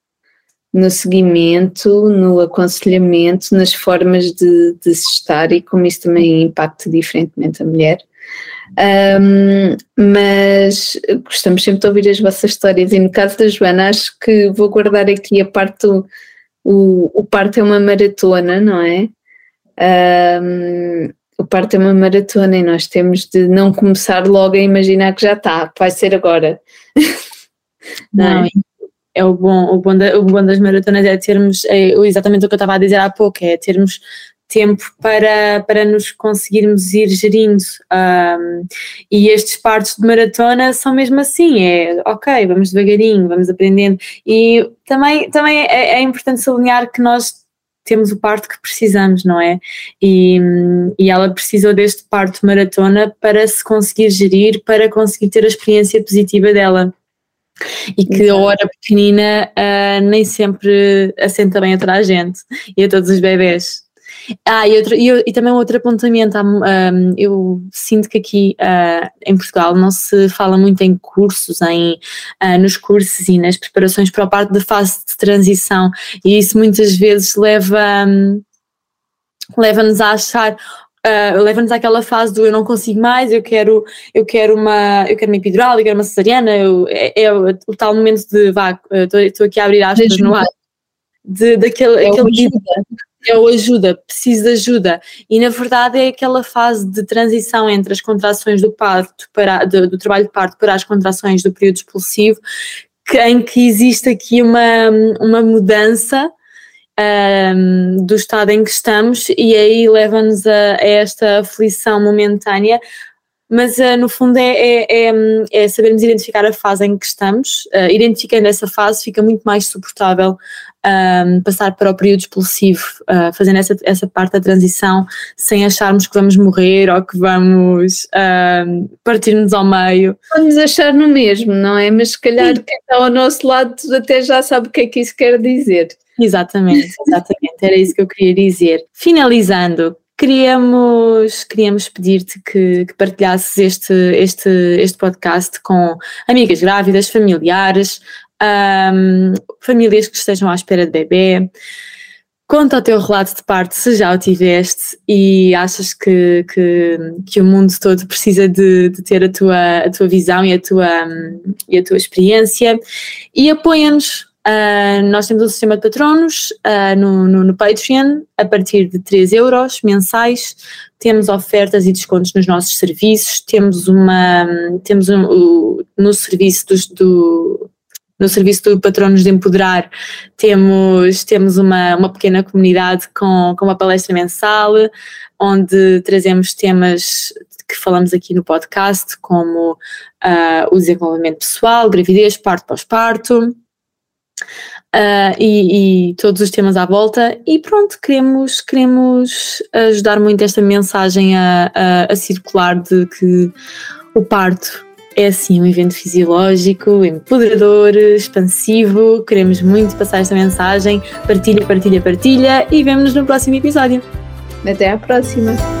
no seguimento, no aconselhamento, nas formas de, de se estar e como isso também impacta diferentemente a mulher. Um, mas gostamos sempre de ouvir as vossas histórias e no caso da Joana acho que vou guardar aqui a parte do o, o parto é uma maratona, não é? Um, o parto é uma maratona e nós temos de não começar logo a imaginar que já está, vai ser agora. não, é? é o bom, o bom, da, o bom das maratonas é termos é exatamente o que eu estava a dizer há pouco, é termos tempo para, para nos conseguirmos ir gerindo. Um, e estes partos de maratona são mesmo assim: é ok, vamos devagarinho, vamos aprendendo. E também, também é, é importante sublinhar que nós temos o parto que precisamos, não é? E, e ela precisou deste parto maratona para se conseguir gerir, para conseguir ter a experiência positiva dela. E que a hora pequenina uh, nem sempre assenta bem a toda a gente e a todos os bebés. Ah, e, outro, e, e também outro apontamento, um, eu sinto que aqui uh, em Portugal não se fala muito em cursos, em, uh, nos cursos e nas preparações para a parte da fase de transição, e isso muitas vezes leva, um, leva-nos a achar Uh, leva-nos àquela fase do eu não consigo mais, eu quero, eu quero uma, eu quero uma epidural, eu quero uma cesariana, eu, é, é, o, o, tal momento de vá, estou aqui a abrir aspas no ar, de, daquele, é aquele, é o ajuda, preciso de ajuda. E na verdade é aquela fase de transição entre as contrações do parto para do, do trabalho de parto para as contrações do período expulsivo, que, em que existe aqui uma, uma mudança um, do estado em que estamos e aí leva-nos a, a, esta aflição momentânea. Mas uh, no fundo é, é, é, é, sabermos identificar a fase em que estamos. Uh, identificando essa fase, fica muito mais suportável um, passar para o período expulsivo, uh, fazendo essa, essa parte da transição sem acharmos que vamos morrer ou que vamos um, partir-nos ao meio. Vamos achar no mesmo, não é? Mas se calhar Sim. quem está ao nosso lado até já sabe o que é que isso quer dizer. Exatamente, exatamente, era isso que eu queria dizer. Finalizando, queríamos, queríamos pedir-te que, que, partilhasses este, este, este podcast com amigas grávidas, familiares, um, famílias que estejam à espera de bebê. Conta o teu relato de parto se já o tiveste e achas que, que, que o mundo todo precisa de, de, ter a tua, a tua visão e a tua, e a tua experiência e apoia-nos. Uh, nós temos um sistema de patronos uh, no, no, no, Patreon a partir de 3 euros mensais. Temos ofertas e descontos nos nossos serviços. Temos uma temos um, um no serviço dos, do, no serviço do Patronos de Empoderar temos, temos uma, uma pequena comunidade com, com uma palestra mensal, onde trazemos temas que falamos aqui no podcast, como uh, o desenvolvimento pessoal, gravidez, parto pós-parto. Uh, e, e, todos os temas à volta e pronto, queremos, queremos ajudar muito esta mensagem a, a, a circular de que o parto é assim um evento fisiológico, empoderador, expansivo. Queremos muito passar esta mensagem. Partilha, partilha, partilha e vemo-nos no próximo episódio. Até à próxima!